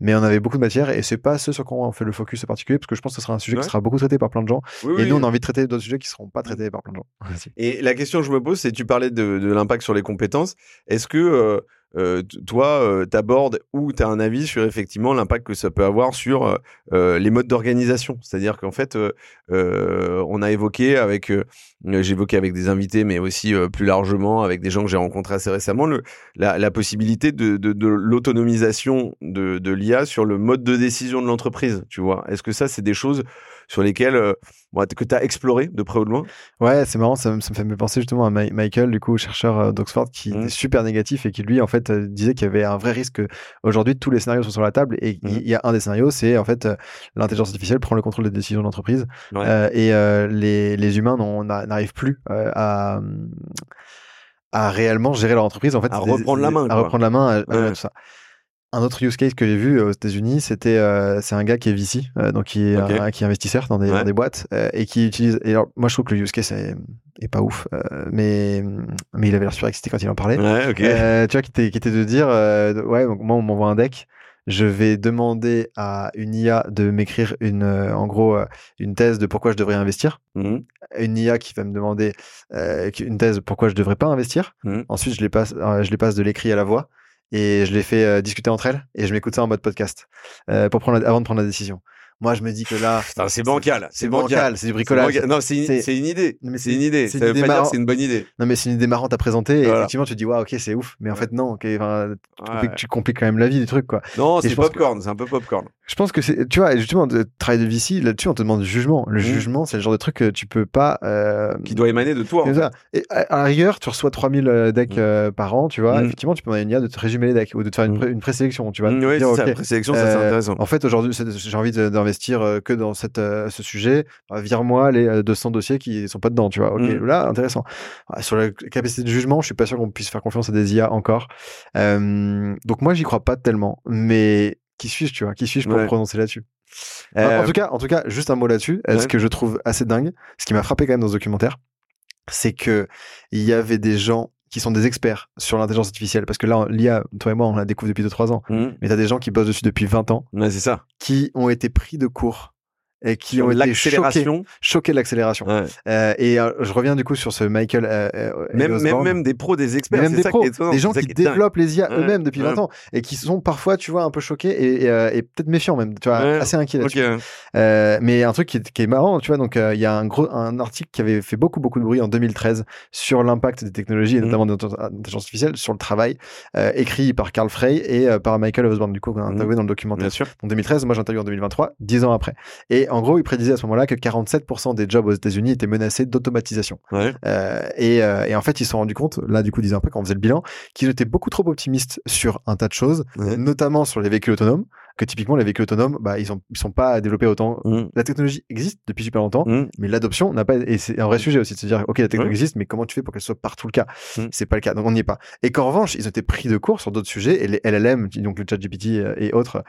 mais on avait beaucoup de matière et c'est pas ce sur quoi on fait le focus particulier parce que je pense que ce sera un sujet qui sera beaucoup traité par plein de gens et nous on a envie de traiter d'autres sujets qui seront pas traités par plein de gens. Et la question que je me pose c'est tu parlais de, de l'impact sur les compétences. Est-ce que toi, euh, t'abordes ou tu as un avis sur effectivement l'impact que ça peut avoir sur les modes d'organisation. C'est-à-dire qu'en fait, on a évoqué avec, évoqué avec des invités, mais aussi plus largement avec des gens que j'ai rencontrés assez récemment, la, possibilité de l'autonomisation de, de l'IA sur le mode de décision de l'entreprise. Tu vois, est-ce que ça, c'est des choses sur lesquelles euh, que tu as exploré de près ou de loin Ouais, c'est marrant, ça, me fait me penser justement à Michael, du coup, chercheur euh, d'Oxford, qui mmh. est super négatif et qui, lui, en fait, euh, disait qu'il y avait un vrai risque. Aujourd'hui, tous les scénarios sont sur la table et mmh. il y a un des scénarios, c'est en fait, l'intelligence artificielle prend le contrôle des décisions de l'entreprise et les, les, humains n'arrivent plus à à réellement gérer leur entreprise en fait à reprendre la main à reprendre la main à, tout ça un autre use case que j'ai vu euh, aux États-Unis, c'était euh, c'est un gars qui est VC, euh, donc qui est, qui est investisseur dans des, dans des boîtes et qui utilise. Et alors, moi, je trouve que le use case est, pas ouf, mais mais il avait l'air super excité quand il en parlait. Ouais, tu vois, qui était, qui était de dire, ouais, donc moi on m'envoie un deck, je vais demander à une IA de m'écrire une, en gros, une thèse de pourquoi je devrais investir. Mmh. Une IA qui va me demander une thèse pourquoi je devrais pas investir. Mmh. Ensuite, je les passe, je les passe de l'écrit à la voix et je les fais discuter entre elles et je m'écoute ça en mode podcast pour prendre avant de prendre la décision. Moi, je me dis que là, c'est bancal, c'est bancal, c'est du bricolage. Non, c'est une, une, idée. C'est une idée. Ça veut pas dire c'est une bonne idée. Non, mais c'est une idée marrante à présenter. Et effectivement, tu te dis, waouh, ok, c'est ouf. Mais en fait, non. Okay, tu, compliques, quand même la vie du truc, quoi. Non, c'est popcorn. C'est un peu popcorn. Je pense que c'est, tu vois, justement, le travail de VC, là-dessus, on te demande du jugement. Le mmh. jugement, c'est le genre de truc que tu peux pas. Euh... Qui doit émaner de toi. ça. Et à, rigueur, tu reçois 3000 euh, decks mmh. euh, par an, tu vois. Mmh. Effectivement, tu peux demander une IA de te résumer les decks ou de te faire une, présélection, tu vois. oui, c'est ça, présélection, ça, c'est intéressant. En fait, aujourd'hui, j'ai envie que dans cette, ce sujet. Vire-moi les 200 dossiers qui sont pas dedans, tu vois. Ok, là, intéressant. Sur la capacité de jugement, je suis pas sûr qu'on puisse faire confiance à des IA encore. donc moi, j'y crois pas tellement. Mais qui suis-je, tu vois? Qui suis-je pour me prononcer là-dessus? En, euh, tout cas, en tout cas, juste un mot là-dessus. Ce que je trouve assez dingue, ce qui m'a frappé quand même dans ce documentaire, c'est que il y avait des gens qui sont des experts sur l'intelligence artificielle. Parce que là l'IA toi et moi on la découvre depuis 2 3 ans. Mmh. mais tu as des gens qui bossent dessus depuis 20 ans ouais, c'est ça. qui ont été pris de cours et qui ont été choqués, choqués de l'accélération. Euh, et euh, je reviens du coup sur ce Michael. Euh, même, même, même, des pros, des experts, même des pros, des gens qui développent les IA eux-mêmes depuis 20 ans et qui sont parfois, tu vois, un peu choqués et, et, peut-être méfiants même, tu vois, assez inquiets là-dessus. mais un truc qui est, qui est, marrant, tu vois, donc il y a un gros un article qui avait fait beaucoup beaucoup de bruit en 2013 sur l'impact des technologies et mmh. notamment de l'intelligence artificielle sur le travail, écrit par Carl Frey et par Michael Osborne du coup qu'on a mmh. interviewé dans le documentaire. En 2013, moi j'ai interviewé en 2023, 10 ans après. Et en gros, il prédisait à ce moment-là que 47% des jobs aux États-Unis étaient menacés d'automatisation. Euh, et, euh, et, en fait, ils se sont rendus compte, là, du coup, disait un peu quand on faisait le bilan, qu'ils étaient beaucoup trop optimistes sur un tas de choses, notamment sur les véhicules autonomes que typiquement les véhicules autonomes, bah, ils sont, ils sont pas développés autant. Mmh. La technologie existe depuis super longtemps, mmh. mais l'adoption n'a pas, et c'est un vrai sujet aussi de se dire, ok, la technologie existe, mais comment tu fais pour qu'elle soit partout le cas? Mmh. C'est pas le cas. Donc on n'y est pas. Et qu'en revanche, ils ont été pris de court sur d'autres sujets, et les LLM, donc le chat GPT euh, et autres,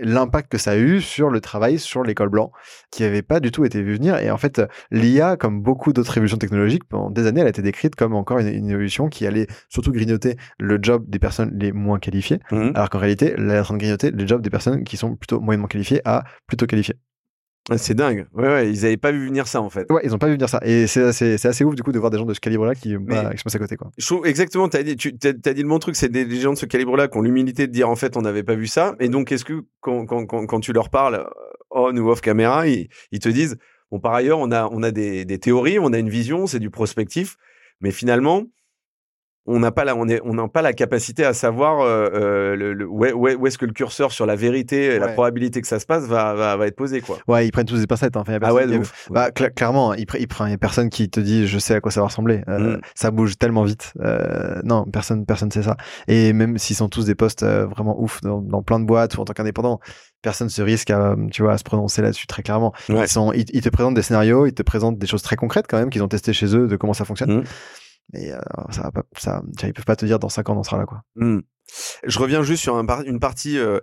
l'impact que ça a eu sur le travail, sur l'école blanc, qui avait pas du tout été vu venir. Et en fait, l'IA, comme beaucoup d'autres évolutions technologiques, pendant des années, elle a été décrite comme encore une, une évolution qui allait surtout grignoter le job des personnes les moins qualifiées, alors qu'en réalité, elle est en train de grignoter les jobs des personnes qui sont plutôt moins qualifié à plutôt qualifié. C'est dingue. Ouais, ouais, ils n'avaient pas vu venir ça en fait. Ouais, ils n'ont pas vu venir ça. Et c'est assez, assez, ouf du coup de voir des gens de ce calibre-là qui, bah, qui, se passent à côté. Quoi. Je trouve exactement, tu as dit, tu as, dit le bon truc, c'est des, gens de ce calibre-là qui ont l'humilité de dire en fait on n'avait pas vu ça. Et donc, est-ce que quand, quand, quand, quand, tu leur parles on ou off caméra, ils, ils, te disent bon, par ailleurs, on a, on a des, des théories, on a une vision, c'est du prospectif. Mais finalement, on n'a pas la, on est, on n'a pas la capacité à savoir euh, euh le, où, où, est-ce que le curseur sur la vérité, la probabilité que ça se passe va, va, va, être posé quoi. Ouais, ils prennent tous des pincettes. Hein. Enfin, ah ouais, bah, clairement, il, il prend, y a personne qui te dit, je sais à quoi ça va ressembler. Euh, mm. Ça bouge tellement vite. Euh, non, personne, personne sait ça. Et même s'ils sont tous des postes euh, vraiment ouf dans, dans, plein de boîtes ou en tant qu'indépendant, personne se risque à, tu vois, à se prononcer là-dessus très clairement. Ils, sont, ils, te présentent des scénarios, ils te présentent des choses très concrètes quand même qu'ils ont testé chez eux de comment ça fonctionne. Mm. Mais euh, ça va pas, ça, ils peuvent pas te dire dans 5 ans on sera là quoi. Mmh. Je reviens juste sur un une partie. Euh,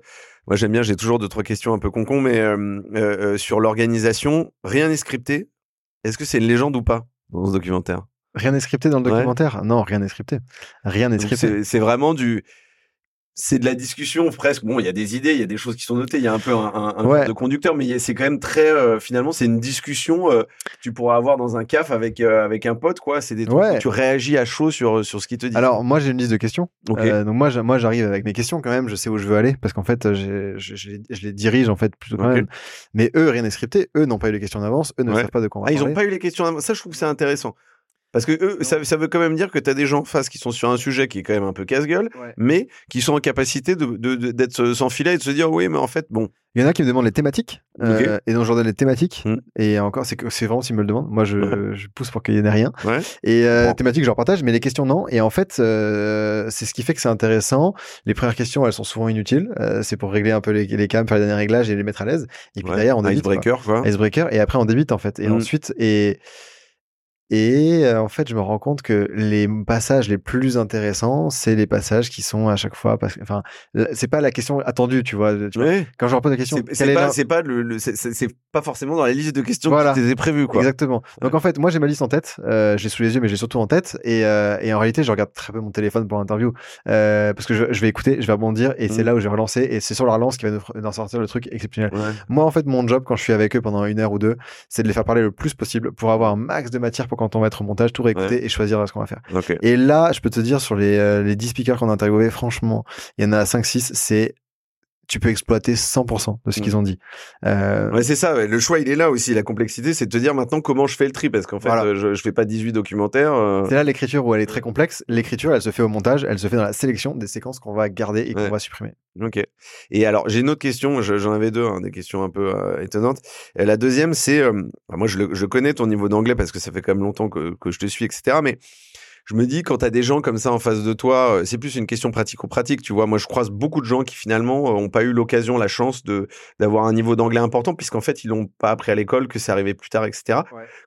moi j'aime bien, j'ai toujours deux trois questions un peu concon, mais euh, euh sur l'organisation, rien n'est scripté. Est-ce que c'est une légende ou pas dans ce documentaire? Rien n'est scripté dans le documentaire? Non, rien n'est scripté. Rien n'est scripté. C'est vraiment du c'est de la discussion presque. Bon, il y a des idées, il y a des choses qui sont notées, il y a un peu un, un, de conducteur, mais c'est quand même très. Euh, finalement, c'est une discussion euh, tu pourras avoir dans un caf avec euh, avec un pote, quoi. C'est des trucs tu réagis à chaud sur sur ce qu'il te dit. Alors moi, j'ai une liste de questions. donc moi, moi, j'arrive avec mes questions quand même. Je sais où je veux aller parce qu'en fait, je, je, les dirige en fait plutôt quand même. Mais eux, rien n'est scripté. Eux n'ont pas eu les questions d'avance. Eux ne savent pas de quoi on va ah, Ils n'ont pas eu les questions d'avance. Ça, je trouve que c'est intéressant. Parce que eux, ça, ça, veut quand même dire que tu as des gens en face qui sont sur un sujet qui est quand même un peu casse-gueule, mais qui sont en capacité d'être de, de, sans filet et de se dire oui, mais en fait, bon. Il y en a qui me demandent les thématiques, euh, et donc je donne les thématiques, hmm. et encore, c'est c'est vraiment s'ils me le demandent. Moi, je, (laughs) je pousse pour qu'il y en ait rien. Ouais. Et euh, les thématiques, je leur partage, mais les questions, non. Et en fait, euh, c'est ce qui fait que c'est intéressant. Les premières questions, elles sont souvent inutiles. Euh, c'est pour régler un peu les, les cams, faire les derniers réglages et les mettre à l'aise. Et puis derrière, on débite. Icebreaker, quoi. Icebreaker, et après, on débite, en fait. Et hmm. ensuite, et Et en fait, je me rends compte que les passages les plus intéressants, c'est les passages qui sont à chaque fois, parce, enfin, c'est pas la question attendue, tu vois. Quand je repose la question, c'est pas, le, c'est pas forcément dans la liste de questions voilà. qui t'étaient prévues, quoi. Exactement. Donc en fait, moi j'ai ma liste en tête, euh, j'ai sous les yeux, mais j'ai surtout en tête, et, euh, et en réalité, je regarde très peu mon téléphone pour l'interview, euh, parce que je, je, vais écouter, je vais rebondir, et c'est mmh. là où je vais relancer, et c'est sur la relance qui va nous, sortir le truc exceptionnel. Moi, en fait, mon job quand je suis avec eux pendant une heure ou deux, c'est de les faire parler le plus possible pour avoir un max de matière pour quand on va être au montage, tout réécouter et choisir ce qu'on va faire. Et là, je peux te dire sur les, euh, les 10 speakers qu'on a interviewés, franchement, il y en a 5-6, c'est tu peux exploiter 100% de ce mm. qu'ils ont dit. Euh... Ouais, c'est ça. Le choix, il est là aussi. La complexité, c'est de te dire maintenant comment je fais le tri, parce qu'en fait, je, je fais pas 18 documentaires. Euh. C'est là l'écriture où elle est très complexe. L'écriture, elle se fait au montage, elle se fait dans la sélection des séquences qu'on va garder et qu'on va supprimer. Ok. Et alors, j'ai une autre question. J'en avais deux, hein, des questions un peu euh, étonnantes. La deuxième, c'est, euh, moi, je, je, connais ton niveau d'anglais parce que ça fait quand même longtemps que, que je te suis, etc. Mais je me dis quand tu as des gens comme ça en face de toi, euh, c'est plus une question pratico-pratique, tu vois. Moi, je croise beaucoup de gens qui finalement ont pas eu l'occasion, la chance de d'avoir un niveau d'anglais important puisqu'en fait, ils l'ont pas appris à l'école, que c'est arrivé plus tard, etc.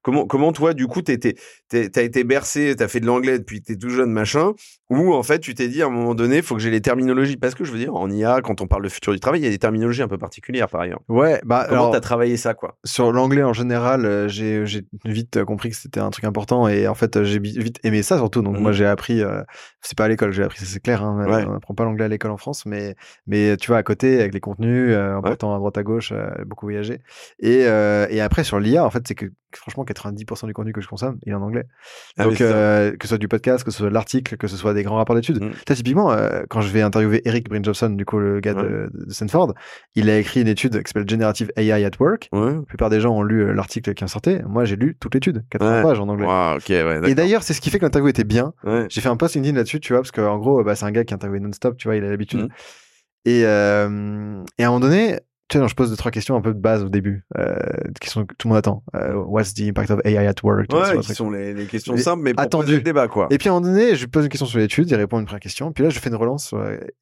Comment comment toi, du coup, tu as été bercé, tu as fait de l'anglais depuis que tu tout jeune, machin, ou en fait, tu t'es dit à un moment donné, faut que j'ai les terminologies parce que je veux dire, en IA, quand on parle de futur du travail, il y a des terminologies un peu particulières par ailleurs. Ouais, bah comment t'as travaillé ça quoi? Sur l'anglais en général, euh, j'ai vite compris que c'était un truc important et en fait, j'ai vite aimé ça surtout. Donc moi, mmh. j'ai appris, euh, c'est pas à l'école, j'ai appris ça, c'est clair. Hein, On n'apprend pas l'anglais à l'école en France, mais mais tu vois à côté avec les contenus, euh, en partant à droite à gauche, beaucoup voyager. Et et après sur l'IA, en fait, c'est que franchement 90% du contenu que je consomme, il est en anglais. Ah donc que ce soit du podcast, que ce soit de l'article, que ce soit des grands rapports d'études. Mmh. typiquement, euh, quand je vais interviewer Eric Brinjobson, du coup, le gars de, de, Stanford, il a écrit une étude qui s'appelle Generative AI at Work. La plupart des gens ont lu euh, l'article qui en sortait. Moi, j'ai lu toute l'étude, 80 pages en anglais. et d'ailleurs, c'est ce qui fait que l'interview était bien. J'ai fait un post LinkedIn là-dessus, tu vois, parce qu'en gros, bah, c'est un gars qui interviewe non-stop, tu vois, il a l'habitude. Mmh. Et, euh, et à un moment donné, tu sais, je pose deux, trois questions un peu de base au début, euh, questions que tout le monde attend. Euh, what's the impact of AI at work? Ouais, qui sont les, les, questions simples, mais attendues. le débat, quoi. Et puis à un moment donné, je pose une question sur l'étude, il répond à une première question, puis là, je fais une relance,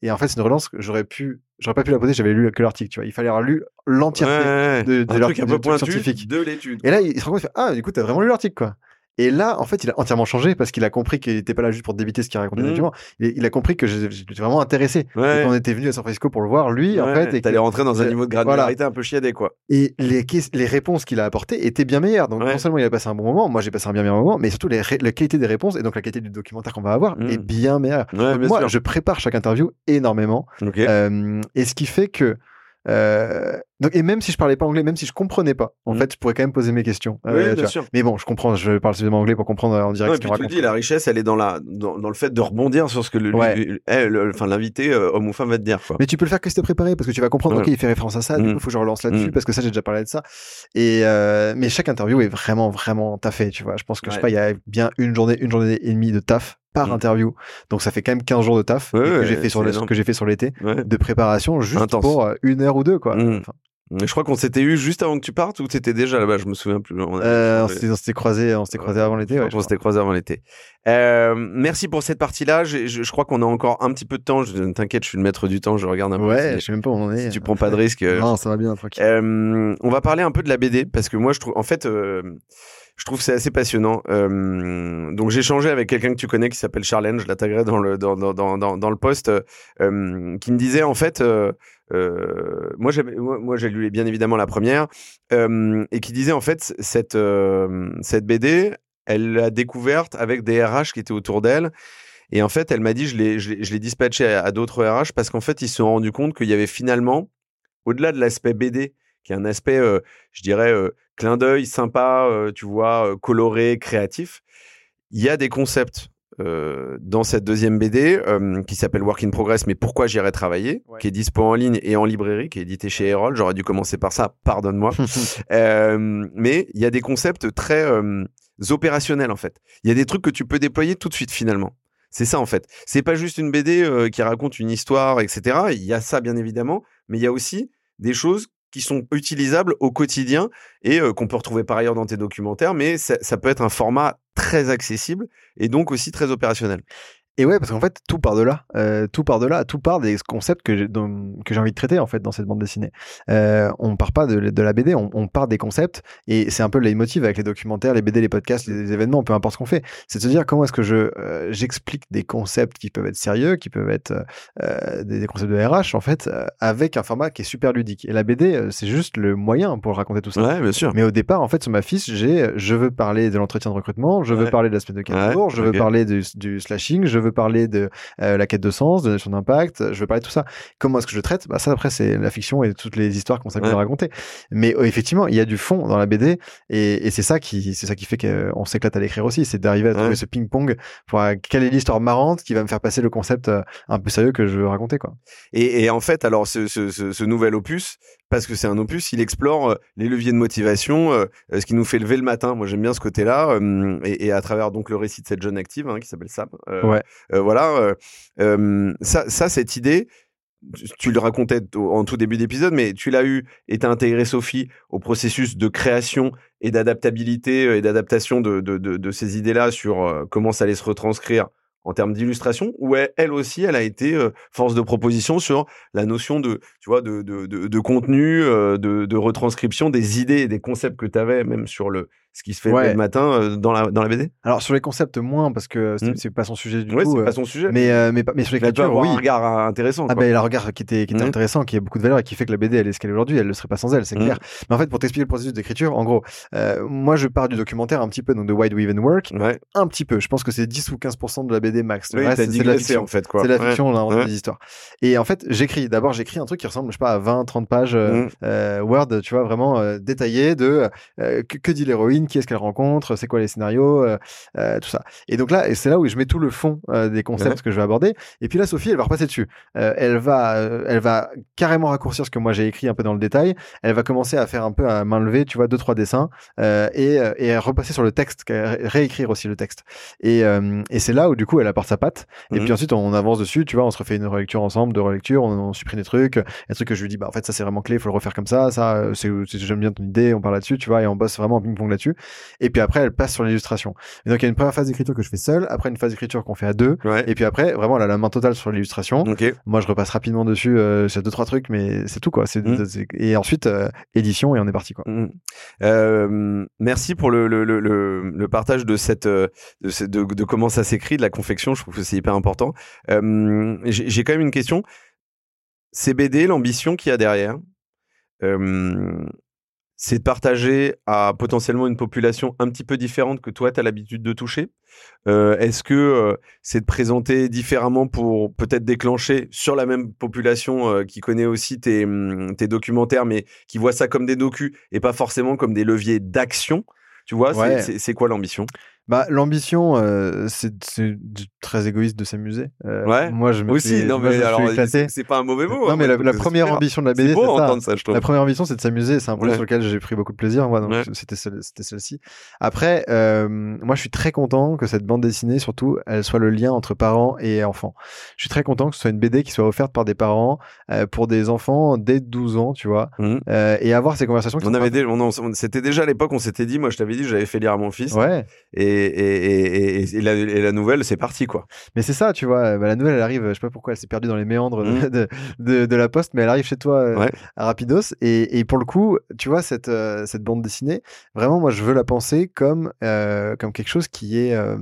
et en fait, c'est une relance que j'aurais pu, j'aurais pas pu la poser, j'avais lu que l'article, tu vois. Il fallait avoir lu l'entièreté de, de l'article scientifique. De l'étude. Et là, il se rend compte, il fait, ah, du coup, t'as vraiment lu l'article, quoi. Et là, en fait, il a entièrement changé parce qu'il a compris qu'il n'était pas là juste pour débiter ce qu'il racontait mmh. Il, il, a compris que j'étais vraiment intéressé. Ouais. on était venu à San Francisco pour le voir, lui, en fait. Et t'allais rentrer dans un niveau de granularité un peu chiadé, quoi. Et les, les réponses qu'il a apportées étaient bien meilleures. Donc, non seulement il a passé un bon moment, moi j'ai passé un bien meilleur moment, mais surtout les la qualité des réponses et donc la qualité du documentaire qu'on va avoir est mmh. bien meilleure. moi, je prépare chaque interview énormément. Euh, et ce qui fait que euh, donc, et même si je parlais pas anglais, même si je comprenais pas, en mmh. fait, je pourrais quand même poser mes questions. Euh, bien sûr. Mais bon, je comprends, je parle suffisamment anglais pour comprendre en direct. Non, ce puis tu le dis, la richesse, elle est dans la, dans, dans, le fait de rebondir sur ce que le, enfin, l'invité, euh, homme ou femme, va te dire. Quoi. Mais tu peux le faire que si t'es préparé, parce que tu vas comprendre, ok, il fait référence à ça, du mmh. coup, faut que je relance là-dessus, mmh. parce que ça, j'ai déjà parlé de ça. Et, euh, mais chaque interview est vraiment, vraiment taffé, tu vois. Je pense que, je sais pas, il y a bien une journée, une journée et demie de taf par mmh. interview. Donc ça fait quand même 15 jours de taf que j'ai fait sur le, que j'ai fait sur l'été de préparation juste pour euh, une heure ou deux quoi. Mmh. je crois qu'on s'était eu juste avant que tu partes ou t'étais déjà là-bas, je me souviens plus. On, euh, on s'était croisé, on s'était croisé avant l'été. Ouais, on s'était croisé avant l'été. Euh, merci pour cette partie-là. Je, je, je, crois qu'on a encore un petit peu de temps. Je, t'inquiète, je suis le maître du temps. Je regarde un peu. Ouais, je sais même pas où on en est. Si tu prends pas de risque. Euh, (laughs) non, ça va bien, tranquille. Euh, on va parler un peu de la BD parce que moi, je trouve, en fait, euh, je trouve c'est assez passionnant. Euh, donc j'ai échangé avec quelqu'un que tu connais qui s'appelle Charlène, je l'attaquerai dans le dans, dans, dans, dans le poste, euh, qui me disait en fait, euh, moi j'ai moi, lu bien évidemment la première et qui disait en fait cette cette BD, elle l'a découverte avec des RH qui étaient autour d'elle. Et en fait, elle m'a dit, je l'ai, je l'ai dispatché à, à d'autres RH parce qu'en fait, ils se sont rendus compte qu'il y avait finalement, au-delà de l'aspect BD, qui est un aspect, je dirais, clin d'œil sympa, tu vois, coloré, créatif. Il y a des concepts dans cette deuxième BD qui s'appelle Work in Progress, mais pourquoi j'irai travailler, qui est dispo en ligne et en librairie, qui est édité chez Erol. J'aurais dû commencer par ça, pardonne-moi. (laughs) mais il y a des concepts très opérationnels en fait. Il y a des trucs que tu peux déployer tout de suite finalement. C'est ça en fait. C'est pas juste une BD qui raconte une histoire, etc. Il y a ça bien évidemment, mais il y a aussi des choses qui sont utilisables au quotidien et euh, qu'on peut retrouver par ailleurs dans tes documentaires, mais ça, ça, peut être un format très accessible et donc aussi très opérationnel. Et ouais, parce qu'en fait, tout part de là. Euh, tout part de là. Tout part des concepts que j'ai, que j'ai envie de traiter, en fait, dans cette bande dessinée. Euh, on part pas de, de la BD, on, on, part des concepts. Et c'est un peu le leitmotiv avec les documentaires, les BD, les podcasts, les, événements, peu importe ce qu'on fait. C'est de se dire comment est-ce que je, euh, j'explique des concepts qui peuvent être sérieux, qui peuvent être euh, des, des, concepts de RH, en fait, avec un format qui est super ludique. Et la BD, c'est juste le moyen pour raconter tout ça. Ouais, bien sûr. Mais au départ, en fait, sur ma fiche, j'ai, je veux parler de l'entretien de recrutement, je veux parler de l'aspect de 15 jours, je veux parler du, du slashing, je veux parler de euh, la quête de sens, de notion d'impact. Je veux parler de tout ça. Comment est-ce que je traite? Bah ça après c'est la fiction et toutes les histoires qu'on s'amuse ouais. à raconter. Mais euh, effectivement, il y a du fond dans la BD et, et c'est ça qui ça qui fait qu'on s'éclate à l'écrire aussi, c'est d'arriver à trouver ouais. ce ping-pong pour euh, quelle est l'histoire marrante qui va me faire passer le concept euh, un peu sérieux que je veux raconter quoi. Et, et en fait, alors ce, ce, ce, ce nouvel opus, parce que c'est un opus, il explore les leviers de motivation, euh, ce qui nous fait lever le matin. Moi, j'aime bien ce côté-là, euh, et, et, à travers donc le récit de cette jeune active hein, qui s'appelle Sam. Euh, ouais. voilà, ça, ça, cette idée, tu le racontais en tout début d'épisode, mais tu l'as eu et t'as intégré Sophie au processus de création et d'adaptabilité et d'adaptation de, de, de, de, ces idées-là sur comment ça allait se retranscrire en termes d'illustration, où elle, aussi, elle a été euh, force de proposition sur la notion de, tu vois, de, de, de contenu, euh, de, de retranscription des idées et des concepts que tu avais, même sur le, ce qui se fait ouais. le matin euh, dans la dans la BD Alors sur les concepts moins parce que c'est mmh. pas son sujet du ouais, tout. c'est pas son sujet. Mais euh, mais mais sur l'écriture, oui. un regard intéressant. Ah ben bah, a un regard qui était qui était mmh. intéressant, qui a beaucoup de valeur et qui fait que la BD elle est ce qu'elle est aujourd'hui, elle ne serait pas sans elle, c'est mmh. clair. Mais en fait pour t'expliquer le processus d'écriture, en gros, euh, moi je pars du documentaire un petit peu donc de Wide We Even Work, ouais. un petit peu. Je pense que c'est 10 ou 15% de la BD max. Oui, c'est de la fiction en fait quoi. C'est la fiction, on invente des histoires. Et en fait j'écris. D'abord j'écris un truc qui ressemble je sais pas à 20 30 pages Word, tu vois vraiment détaillé de que dit l'héroïne, qui est-ce qu'elle rencontre c'est quoi les scénarios, euh, euh, tout ça. Et donc là, et c'est là où je mets tout le fond euh, des concepts ouais. que je vais aborder. Et puis là, Sophie, elle va repasser dessus. elle va, elle va carrément raccourcir ce que moi j'ai écrit un peu dans le détail. Elle va commencer à faire un peu à main levée, tu vois, deux trois dessins et, et repasser sur le texte, réécrire aussi le texte. Et, et c'est là où du coup, elle apporte sa patte. Et mmh. puis ensuite, on avance dessus, tu vois, on se refait une relecture ensemble, deux relectures, on, on supprime des trucs, un truc que je lui dis, bah en fait ça c'est vraiment clé, il faut le refaire comme ça, ça, c'est, j'aime bien ton idée, on parle là-dessus, tu vois, et on bosse vraiment en ping-pong là-dessus. Et puis après, elle passe sur l'illustration. Et donc il y a une première phase d'écriture que je fais seul, après une phase d'écriture qu'on fait à deux, ouais. et puis après vraiment elle a la main totale sur l'illustration. Okay. Moi je repasse rapidement dessus, euh, c'est deux trois trucs, mais c'est tout quoi. C'est, mmh. Et ensuite euh, édition et on est parti quoi. Mmh. Euh, merci pour le, le, le, le, partage de cette de, de, de comment ça s'écrit, de la confection. Je trouve que c'est hyper important. Euh, j'ai quand même une question. CBD, l'ambition qu'il y a derrière, euh, c'est de partager à potentiellement une population un petit peu différente que toi, tu as l'habitude de toucher. Euh, Est-ce que euh, c'est de présenter différemment pour peut-être déclencher sur la même population euh, qui connaît aussi tes, tes, documentaires, mais qui voit ça comme des docus et pas forcément comme des leviers d'action? Tu vois, ouais. c'est quoi l'ambition? Bah, l'ambition, euh, c'est très égoïste de s'amuser. Euh, ouais. Moi, je me aussi. Suis, non, mais je alors, éclaté. c'est pas un mauvais mot. Non, hein, mais la, la première super. ambition de la BD, c'est ça. ça. Ça, la première ambition, c'est de s'amuser. C'est un projet ouais. sur lequel j'ai pris beaucoup de plaisir. Moi, donc ouais. c'était c'était celle-ci. Après, euh, moi, je suis très content que cette bande dessinée, surtout, elle soit le lien entre parents et enfants. Je suis très content que ce soit une BD qui soit offerte par des parents euh, pour des enfants dès 12 ans, tu vois, mmh. et avoir ces conversations. on avait des, on, c'était déjà à l'époque, on s'était dit, moi, je t'avais dit, j'avais fait lire à mon fils. Ouais. Et, et, et, et, la, et la nouvelle, c'est parti, quoi. Mais c'est ça, tu vois. Bah, la nouvelle, elle arrive, je sais pas pourquoi elle s'est perdue dans les méandres mmh. de, de, de, la poste, mais elle arrive chez toi euh, ouais. à Rapidos. Et, pour le coup, tu vois, cette, euh, cette bande dessinée, vraiment, moi, je veux la penser comme, euh, comme quelque chose qui est euh,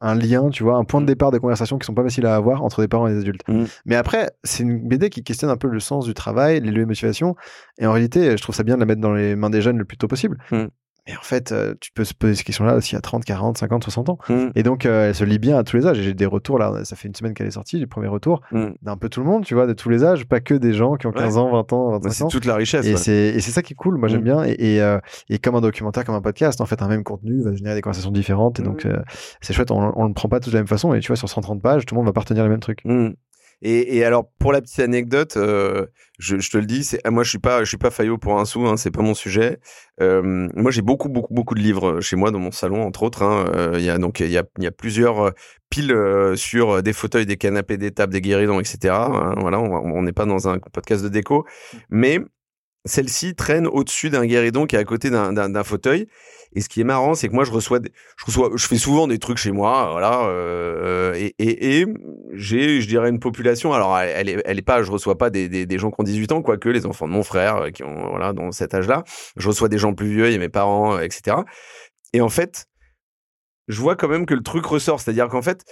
un lien, tu vois, un point de départ de conversation qui sont pas faciles à avoir entre des parents et des adultes. Mmh. Mais après, c'est une BD qui questionne un peu le sens du travail, les lieux de motivation. Et en réalité, je trouve ça bien de la mettre dans les mains des jeunes le plus tôt possible. Mmh. Mais en fait, euh, tu peux se poser ces questions-là aussi à 30, 40, 50, 60 ans. Mmh. Et donc, euh, elle se lit bien à tous les âges. J'ai des retours là, ça fait une semaine qu'elle est sortie, les premiers retours mmh. d'un peu tout le monde, tu vois, de tous les âges, pas que des gens qui ont 15 ouais. ans, 20 ans, 25 c'est ans. C'est toute la richesse. Et ouais. c'est ça qui est cool. Moi, j'aime mmh. bien. Et, et, euh, et, comme un documentaire, comme un podcast, en fait, un même contenu va générer des conversations différentes. Et donc, Mmh. euh, c'est chouette. On, on le prend pas tous de la même façon. Et tu vois, sur 130 pages, tout le monde va partenir les mêmes trucs. Mmh. Et, et, alors pour la petite anecdote, euh, je, je, te le dis, c'est moi je suis pas je suis pas faillot pour un sou, hein, c'est pas mon sujet. Euh, moi j'ai beaucoup beaucoup beaucoup de livres chez moi dans mon salon entre autres. Hein. Euh, il y a donc il y a, il y a plusieurs piles euh, sur des fauteuils, des canapés, des tables, des guéridons, etc. Hein, voilà, on n'est pas dans un podcast de déco, mais celle-ci traîne au-dessus d'un guéridon qui est à côté d'un fauteuil. Et ce qui est marrant, c'est que moi, je reçois, je reçois, je fais souvent des trucs chez moi, voilà, euh, et, j'ai, je dirais, une population. Alors, elle, est, elle est pas, je reçois pas des, des, des gens qui ont 18 ans, quoique les enfants de mon frère, euh, qui ont, voilà, dans cet âge-là. Je reçois des gens plus vieux, il mes parents, etc. Et en fait, je vois quand même que le truc ressort, c'est-à-dire qu'en fait,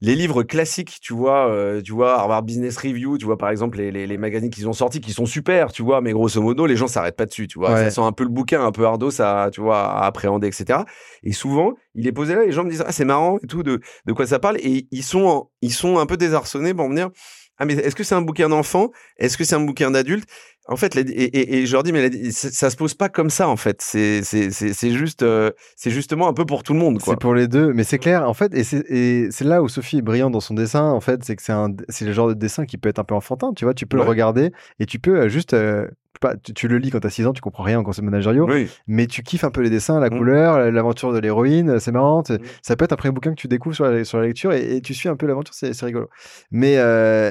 les livres classiques, tu vois, euh, tu vois, Harvard Business Review, tu vois, par exemple, les, les, les magazines qu'ils ont sortis, qui sont super, tu vois, mais grosso modo, les gens s'arrêtent pas dessus, tu vois. Ça sent un peu le bouquin, un peu ardo, ça, tu vois, à appréhender, etc. Et souvent, il est posé là, les gens me disent, ah, c'est marrant et tout, de, de quoi ça parle, et ils sont, ils sont un peu désarçonnés pour me dire, ah, mais est-ce que c'est un bouquin d'enfant? Est-ce que c'est un bouquin d'adulte? En fait, et, je leur dis, mais ça se pose pas comme ça, en fait. C'est, c'est, juste, euh, c'est justement un peu pour tout le monde, C'est pour les deux, mais c'est clair, en fait, et c'est, là où Sophie est brillante dans son dessin, en fait, c'est que c'est un, c'est le genre de dessin qui peut être un peu enfantin, tu vois, tu peux le regarder et tu peux euh, juste, euh, pas, tu, le lis quand t'as 6 ans, tu comprends rien en conseil managériaux, mais tu kiffes un peu les dessins, la mmh. couleur, l'aventure de l'héroïne, c'est marrant. Mmh. Ça peut être un premier bouquin que tu découvres sur la, sur la lecture et, tu suis un peu l'aventure, c'est rigolo. Mais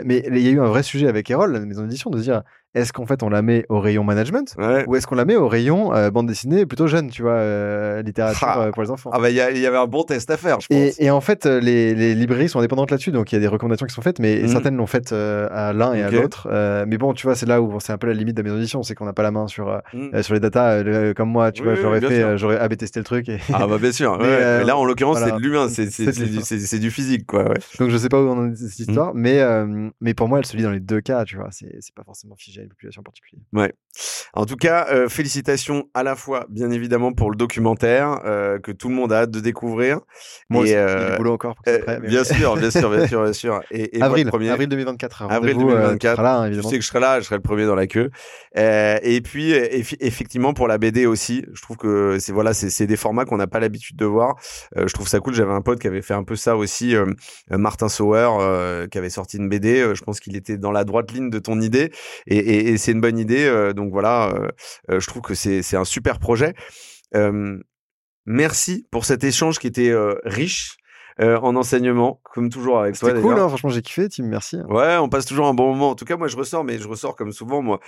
mais il y a eu un vrai sujet avec Erol, la maison d'édition, de dire est-ce qu'en fait on la met au rayon management ou est-ce qu'on la met au rayon euh, bande dessinée plutôt jeune, tu vois, euh, littérature ah. euh, pour les enfants Ah bah il y, avait un bon test à faire, je pense. Et, en fait, les, les, librairies sont indépendantes là-dessus, donc il y a des recommandations qui sont faites, mais mmh. certaines l'ont faites à l'un et à l'autre. mais bon, tu vois, c'est là où c'est un peu la limite de la maison d'édition, c'est qu'on n'a pas la main sur mmh. sur les datas comme moi, tu vois, j'aurais fait, j'aurais AB testé le truc. Et... Ah bah bien sûr. (laughs) mais, là, en l'occurrence, c'est de l'humain, (laughs) c'est du physique, quoi. Donc je sais pas où on en est cette mmh. histoire, mais mais pour moi, elle se lit dans les deux cas, tu vois. C'est pas forcément figé à une population particulière. Ouais. En tout cas, euh, félicitations à la fois, bien évidemment, pour le documentaire euh, que tout le monde a hâte de découvrir. Moi aussi, euh, du boulot encore pour que prêt, bien sûr, bien sûr, bien sûr, bien sûr. (laughs) Et, avril, premier... avril 2024. Avril 2024. Là, je sais que je serai là, je serai le premier dans la queue. et puis, effectivement, pour la BD aussi, je trouve que c'est voilà, c'est des formats qu'on n'a pas l'habitude de voir. je trouve ça cool. J'avais un pote qui avait fait un peu ça aussi, Martin Sauer, qui avait sorti une BD. je pense qu'il était dans la droite ligne de ton idée, et, et c'est une bonne idée. donc voilà, euh, euh, je trouve que c'est un super projet. merci pour cet échange qui était euh, riche. en enseignement, comme toujours avec toi. C'était cool, hein, franchement, j'ai kiffé, Tim, merci. Hein. Ouais, on passe toujours un bon moment. En tout cas, moi, je ressors, mais je ressors comme souvent, moi,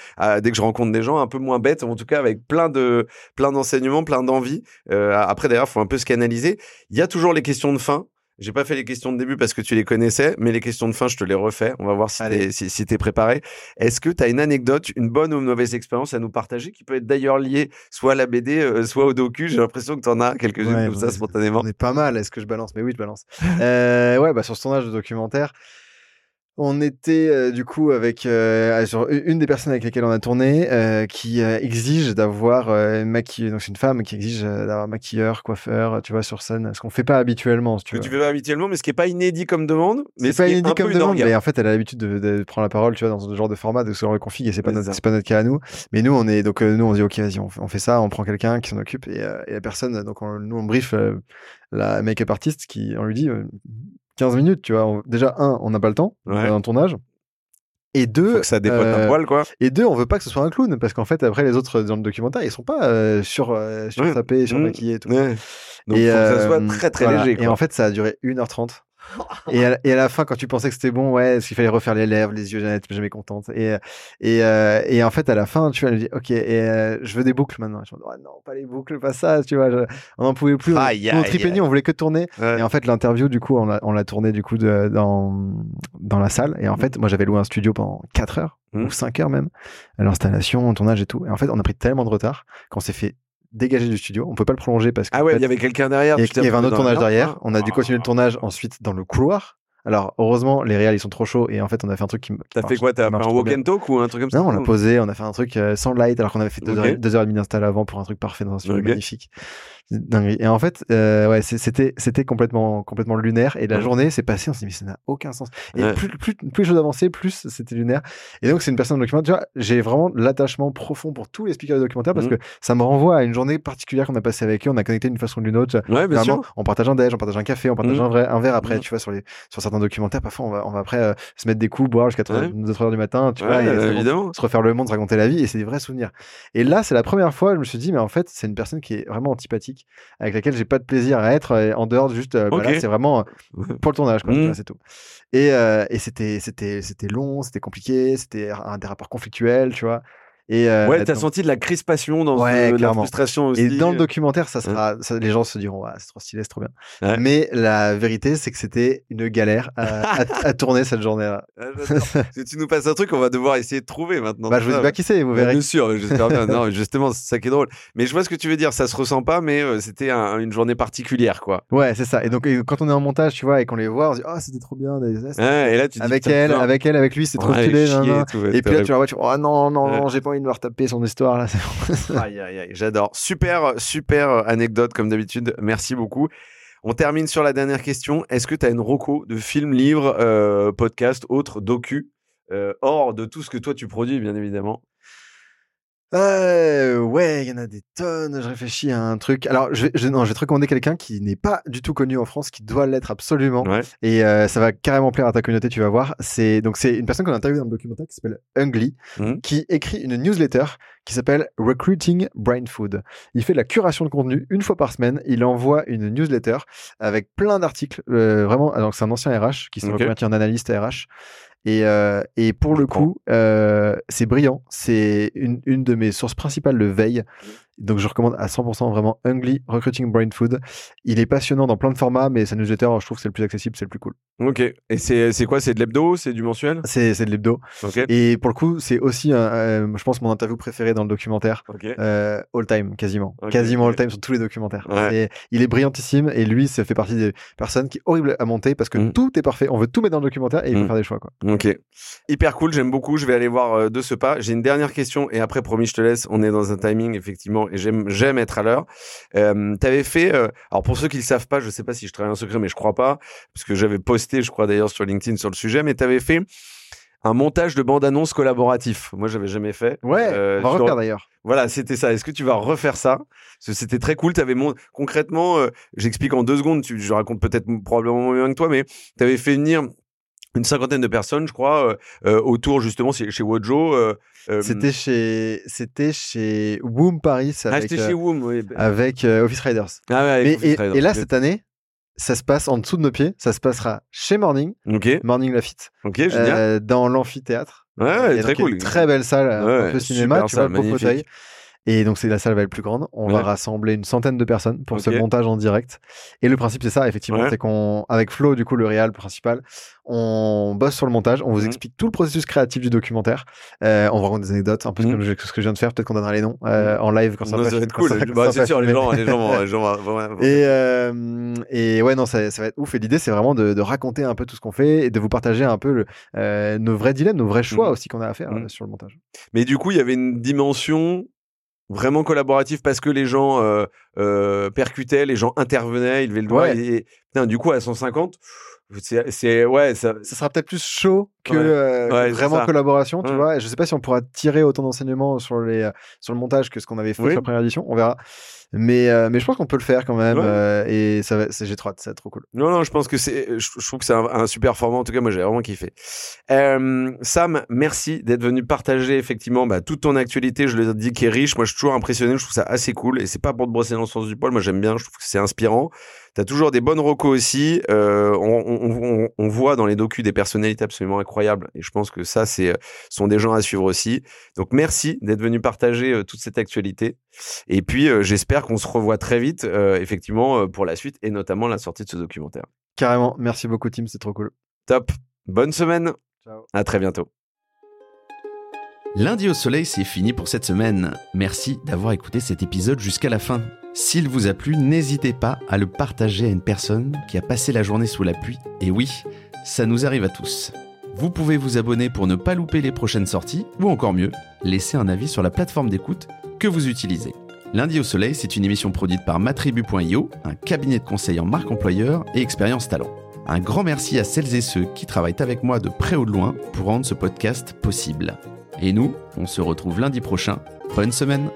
dès que je rencontre des gens un peu moins bêtes, en tout cas, avec plein de, plein d'enseignements, plein d'envie. après, d'ailleurs, faut un peu se canaliser. Il y a toujours les questions de fin. J'ai pas fait les questions de début parce que tu les connaissais, mais les questions de fin, je te les refais. On va voir si t'es si, si es préparé. Est-ce que tu as une anecdote, une bonne ou une mauvaise expérience à nous partager qui peut être d'ailleurs liée soit à la BD, euh, soit au docu? J'ai l'impression que tu en as quelques-unes comme ça spontanément. On est pas mal. Est-ce que je balance? Mais oui, je balance. euh, ouais, bah sur ce tournage de documentaire. On était euh, du coup avec euh, une des personnes avec lesquelles on a tourné euh, qui exige d'avoir maquilleur, donc c'est une femme qui exige d'avoir maquilleur, coiffeur, tu vois, sur scène, ce qu'on fait pas habituellement. tu que tu fais pas habituellement, mais ce qui est pas inédit comme demande. Mais c'est pas inédit comme demande, mais en fait, elle a l'habitude de, prendre la parole, tu vois, dans ce genre de format, de se config et c'est pas notre, c'est pas notre cas à nous. Mais nous, on est donc nous on dit ok, vas-y, on, fait ça, on prend quelqu'un qui s'en occupe et, la personne, donc nous on brief la make-up artiste qui on lui dit 15 minutes, tu vois. Déjà, un, on n'a pas le temps ouais. un tournage. Et deux, ça dépote un euh, poil, quoi. Et deux, on veut pas que ce soit un clown, parce qu'en fait, après, les autres dans le documentaire, ils sont pas euh, sur, euh, sur tapés, sur maquillés et tout. Donc, et, faut que ça soit très, très léger. Et en fait, ça a duré 1h30 et, à, et, à, la fin, quand tu pensais que c'était bon, ouais, est-ce qu'il fallait refaire les lèvres, les yeux, Jeannette, jamais contente. Et, et, euh, et en fait, à la fin, tu vois, elle me dit, ok, et, euh, je veux des boucles maintenant. Je me dis, oh, non, pas les boucles, pas ça, tu vois. on n'en pouvait plus. On, on, on voulait que tourner. Et en fait, l'interview, du coup, on l'a, on l'a tourné du coup de, dans, dans la salle. Et en fait, moi, j'avais loué un studio pendant 4 heures mmh. ou 5 heures même, l'installation, le tournage et tout. Et en fait, on a pris tellement de retard qu'on s'est fait dégagé du studio. On peut pas le prolonger parce que. Ah ouais, il y avait quelqu'un derrière. Il y, avait un autre tournage derrière. On a dû continuer le tournage ensuite dans le couloir. Alors, heureusement, les réels, ils sont trop chauds et en fait, on a fait un truc qui. T'as fait quoi T'as fait un walk and talk ou un truc comme ça Non, on l'a posé, on a fait un truc euh, sans light alors qu'on avait fait deux, heures, deux heures et demie d'install avant pour un truc parfait dans un studio magnifique. Et en fait, euh, ouais, c'était c'était complètement complètement lunaire. Et la journée s'est passée, on s'est dit mais ça n'a aucun sens. Et plus, plus plus les choses avançaient, plus c'était lunaire. Et donc c'est une personne documentaire. Tu vois, j'ai vraiment l'attachement profond pour tous les speakers de documentaire parce mmh. que ça me renvoie à une journée particulière qu'on a passée avec eux. On a connecté d'une façon ou d'une autre. Ouais, bien sûr. On partage un déj, on partage un café, on partage mmh. un, vrai, un verre après. Mmh. Tu vois sur les sur certains documentaires, parfois on va on va après euh, se mettre des coups, boire jusqu'à 2 heures du matin. Tu vois, évidemment. se refaire le monde, se raconter la vie. Et c'est des vrais souvenirs. Et là, c'est la première fois, je me suis dit mais en fait, c'est une personne qui est vraiment antipathique avec laquelle j'ai pas de plaisir à être euh, en dehors juste euh, bah c'est vraiment euh, (laughs) pour le tournage mmh. c'est tout. Et, et c'était c'était c'était long c'était compliqué c'était un des rapports conflictuels tu vois Et ouais, t'as senti de la crispation dans la frustration aussi. Et dans le documentaire, ça sera, les gens se diront, c'est trop stylé, c'est trop bien. Mais la vérité, c'est que c'était une galère à, (laughs) tourner cette journée-là. si tu nous passes un truc, on va devoir essayer de trouver maintenant. Bah, je vous dis pas qui c'est, vous verrez. Bien sûr, j'espère bien. (laughs) non, justement, c'est ça qui est drôle. Mais je vois ce que tu veux dire. Ça se ressent pas, mais c'était une journée particulière, quoi. Ouais, c'est ça. Et donc, quand on est en montage, tu vois, et qu'on les voit, on se dit, oh, c'était trop bien. et là, tu avec elle, avec elle, avec lui, c'est trop stylé. Et puis là, tu vois, tu vois, oh non, non, non, j'ai pas envie de me retaper son histoire là. (laughs) aïe, aïe, aïe, j'adore. Super, super anecdote comme d'habitude. Merci beaucoup. On termine sur la dernière question. Est-ce que tu as une roco de film, livre, euh, podcast, autre, docu, euh, hors de tout ce que toi tu produis, bien évidemment? Euh, ouais, il y en a des tonnes. Je réfléchis à un truc. Alors, je vais, je, non, je vais te recommander quelqu'un qui n'est pas du tout connu en France, qui doit l'être absolument. Et euh, ça va carrément plaire à ta communauté, tu vas voir. C'est donc c'est une personne qu'on a interviewée dans le documentaire qui s'appelle Ungly, mmh. qui écrit une newsletter qui s'appelle Recruiting Brain Food. Il fait de la curation de contenu une fois par semaine. Il envoie une newsletter avec plein d'articles. Euh, vraiment, alors c'est un ancien RH qui s'est okay. reconverti en analyste RH. Et, euh, et pour le coup, euh, c'est brillant. C'est une, une de mes sources principales de veille. Donc je recommande à 100% vraiment Ungly Recruiting Brain Food. Il est passionnant dans plein de formats, mais sa newsletter, je trouve que c'est le plus accessible, c'est le plus cool. Ok. Et c'est quoi? C'est de l'hebdo? C'est du mensuel? C'est de l'hebdo. Et pour le coup, c'est aussi, euh, je pense, mon interview préférée dans le documentaire. Euh, all time, quasiment. Quasiment all time sur tous les documentaires. il est brillantissime et lui, ça fait partie des personnes qui est horrible à monter parce que mm. tout est parfait. On veut tout mettre dans le documentaire et il faut mm. faire des choix. Quoi. Ok. Hyper cool, j'aime beaucoup. Je vais aller voir euh, de ce pas. J'ai une dernière question et après, promis, je te laisse. On est dans un timing, effectivement et j'aime être à l'heure. Euh, tu avais fait, euh, alors pour ceux qui le savent pas, je sais pas si je travaille en secret, mais je crois pas, parce que j'avais posté, je crois d'ailleurs sur LinkedIn sur le sujet, mais tu avais fait un montage de bande-annonce collaboratif. Moi, j'avais jamais fait. Ouais, euh, on va refaire d'ailleurs. Voilà, c'était ça. Est-ce que tu vas refaire ça? Parce que c'était très cool. Avais mon... Concrètement, euh, j'explique en deux secondes, tu... je raconte peut-être probablement mieux que toi, mais tu avais fait venir une cinquantaine de personnes, je crois, euh, euh, autour justement chez Wojo. Euh, c'était chez, c'était chez Woom Paris ah, avec, chez Woom, oui. avec Office Riders. Ah ouais, avec et, et, là cette année, ça se passe en dessous de nos pieds. Ça se passera chez Morning, Morning Lafitte, ok, génial. dans l'amphithéâtre. Ouais, très cool. Une très belle salle, un peu cinéma, tu vois. Et donc, c'est la salle va être plus grande. On va rassembler une centaine de personnes pour ce montage en direct. Et le principe, c'est ça, effectivement. C'est qu'on, avec Flo, du coup, le réal principal, on bosse sur le montage. On vous mhm. explique tout le processus créatif du documentaire. Euh, on vous raconte des anecdotes, un peu mhm. comme ce que je viens de faire. Peut-être qu'on donnera les noms euh, mhm. en live quand ça va être cool. Bah, c'est sûr, les gens, les gens, les gens et, euh, et ouais, non, ça, ça va être ouf. Et l'idée, c'est vraiment de, de, raconter un peu tout ce qu'on fait et de vous partager un peu le, euh, nos vrais dilemmes, nos vrais choix aussi qu'on a à faire sur le montage. Mais du coup, il y avait une dimension vraiment collaboratif parce que les gens euh, euh, percutaient, les gens intervenaient, ils levaient le doigt. Et, du coup, à 150, c'est ouais, ça, ça sera peut-être plus chaud que euh, vraiment collaboration, tu vois. Et je sais pas si on pourra tirer autant d'enseignements sur les sur le montage que ce qu'on avait fait sur la première édition. On verra. Mais, euh, mais je pense qu'on peut le faire quand même. Euh, et ça j'ai trop c'est trop cool. Non, non, je pense que c'est, je, trouve que c'est un, super format. En tout cas, moi, j'ai vraiment kiffé. Euh, Sam, merci d'être venu partager effectivement bah, toute ton actualité. Je le dis qui est riche. Moi, je suis toujours impressionné. Je trouve ça assez cool. Et c'est pas pour te brosser dans le sens du poil. Moi, j'aime bien. Je trouve que c'est inspirant. T'as toujours des bonnes recos aussi. Euh, on, on, on, voit dans les docus des personnalités absolument incroyables. Et je pense que ça, c'est sont des gens à suivre aussi. Donc, merci d'être venu partager toute cette actualité. Et puis, j'espère qu'on se revoit très vite, euh, effectivement, euh, pour la suite et notamment la sortie de ce documentaire. Carrément. Merci beaucoup, Tim. C'est trop cool. Top. Bonne semaine. Ciao. À très bientôt. Lundi au soleil, c'est fini pour cette semaine. Merci d'avoir écouté cet épisode jusqu'à la fin. S'il vous a plu, n'hésitez pas à le partager à une personne qui a passé la journée sous la pluie. Et oui, ça nous arrive à tous. Vous pouvez vous abonner pour ne pas louper les prochaines sorties, ou encore mieux, laisser un avis sur la plateforme d'écoute que vous utilisez. Lundi au Soleil, c'est une émission produite par matribu.io, un cabinet de conseil en marque employeur et expérience talent. Un grand merci à celles et ceux qui travaillent avec moi de près ou de loin pour rendre ce podcast possible. Et nous, on se retrouve lundi prochain. Bonne semaine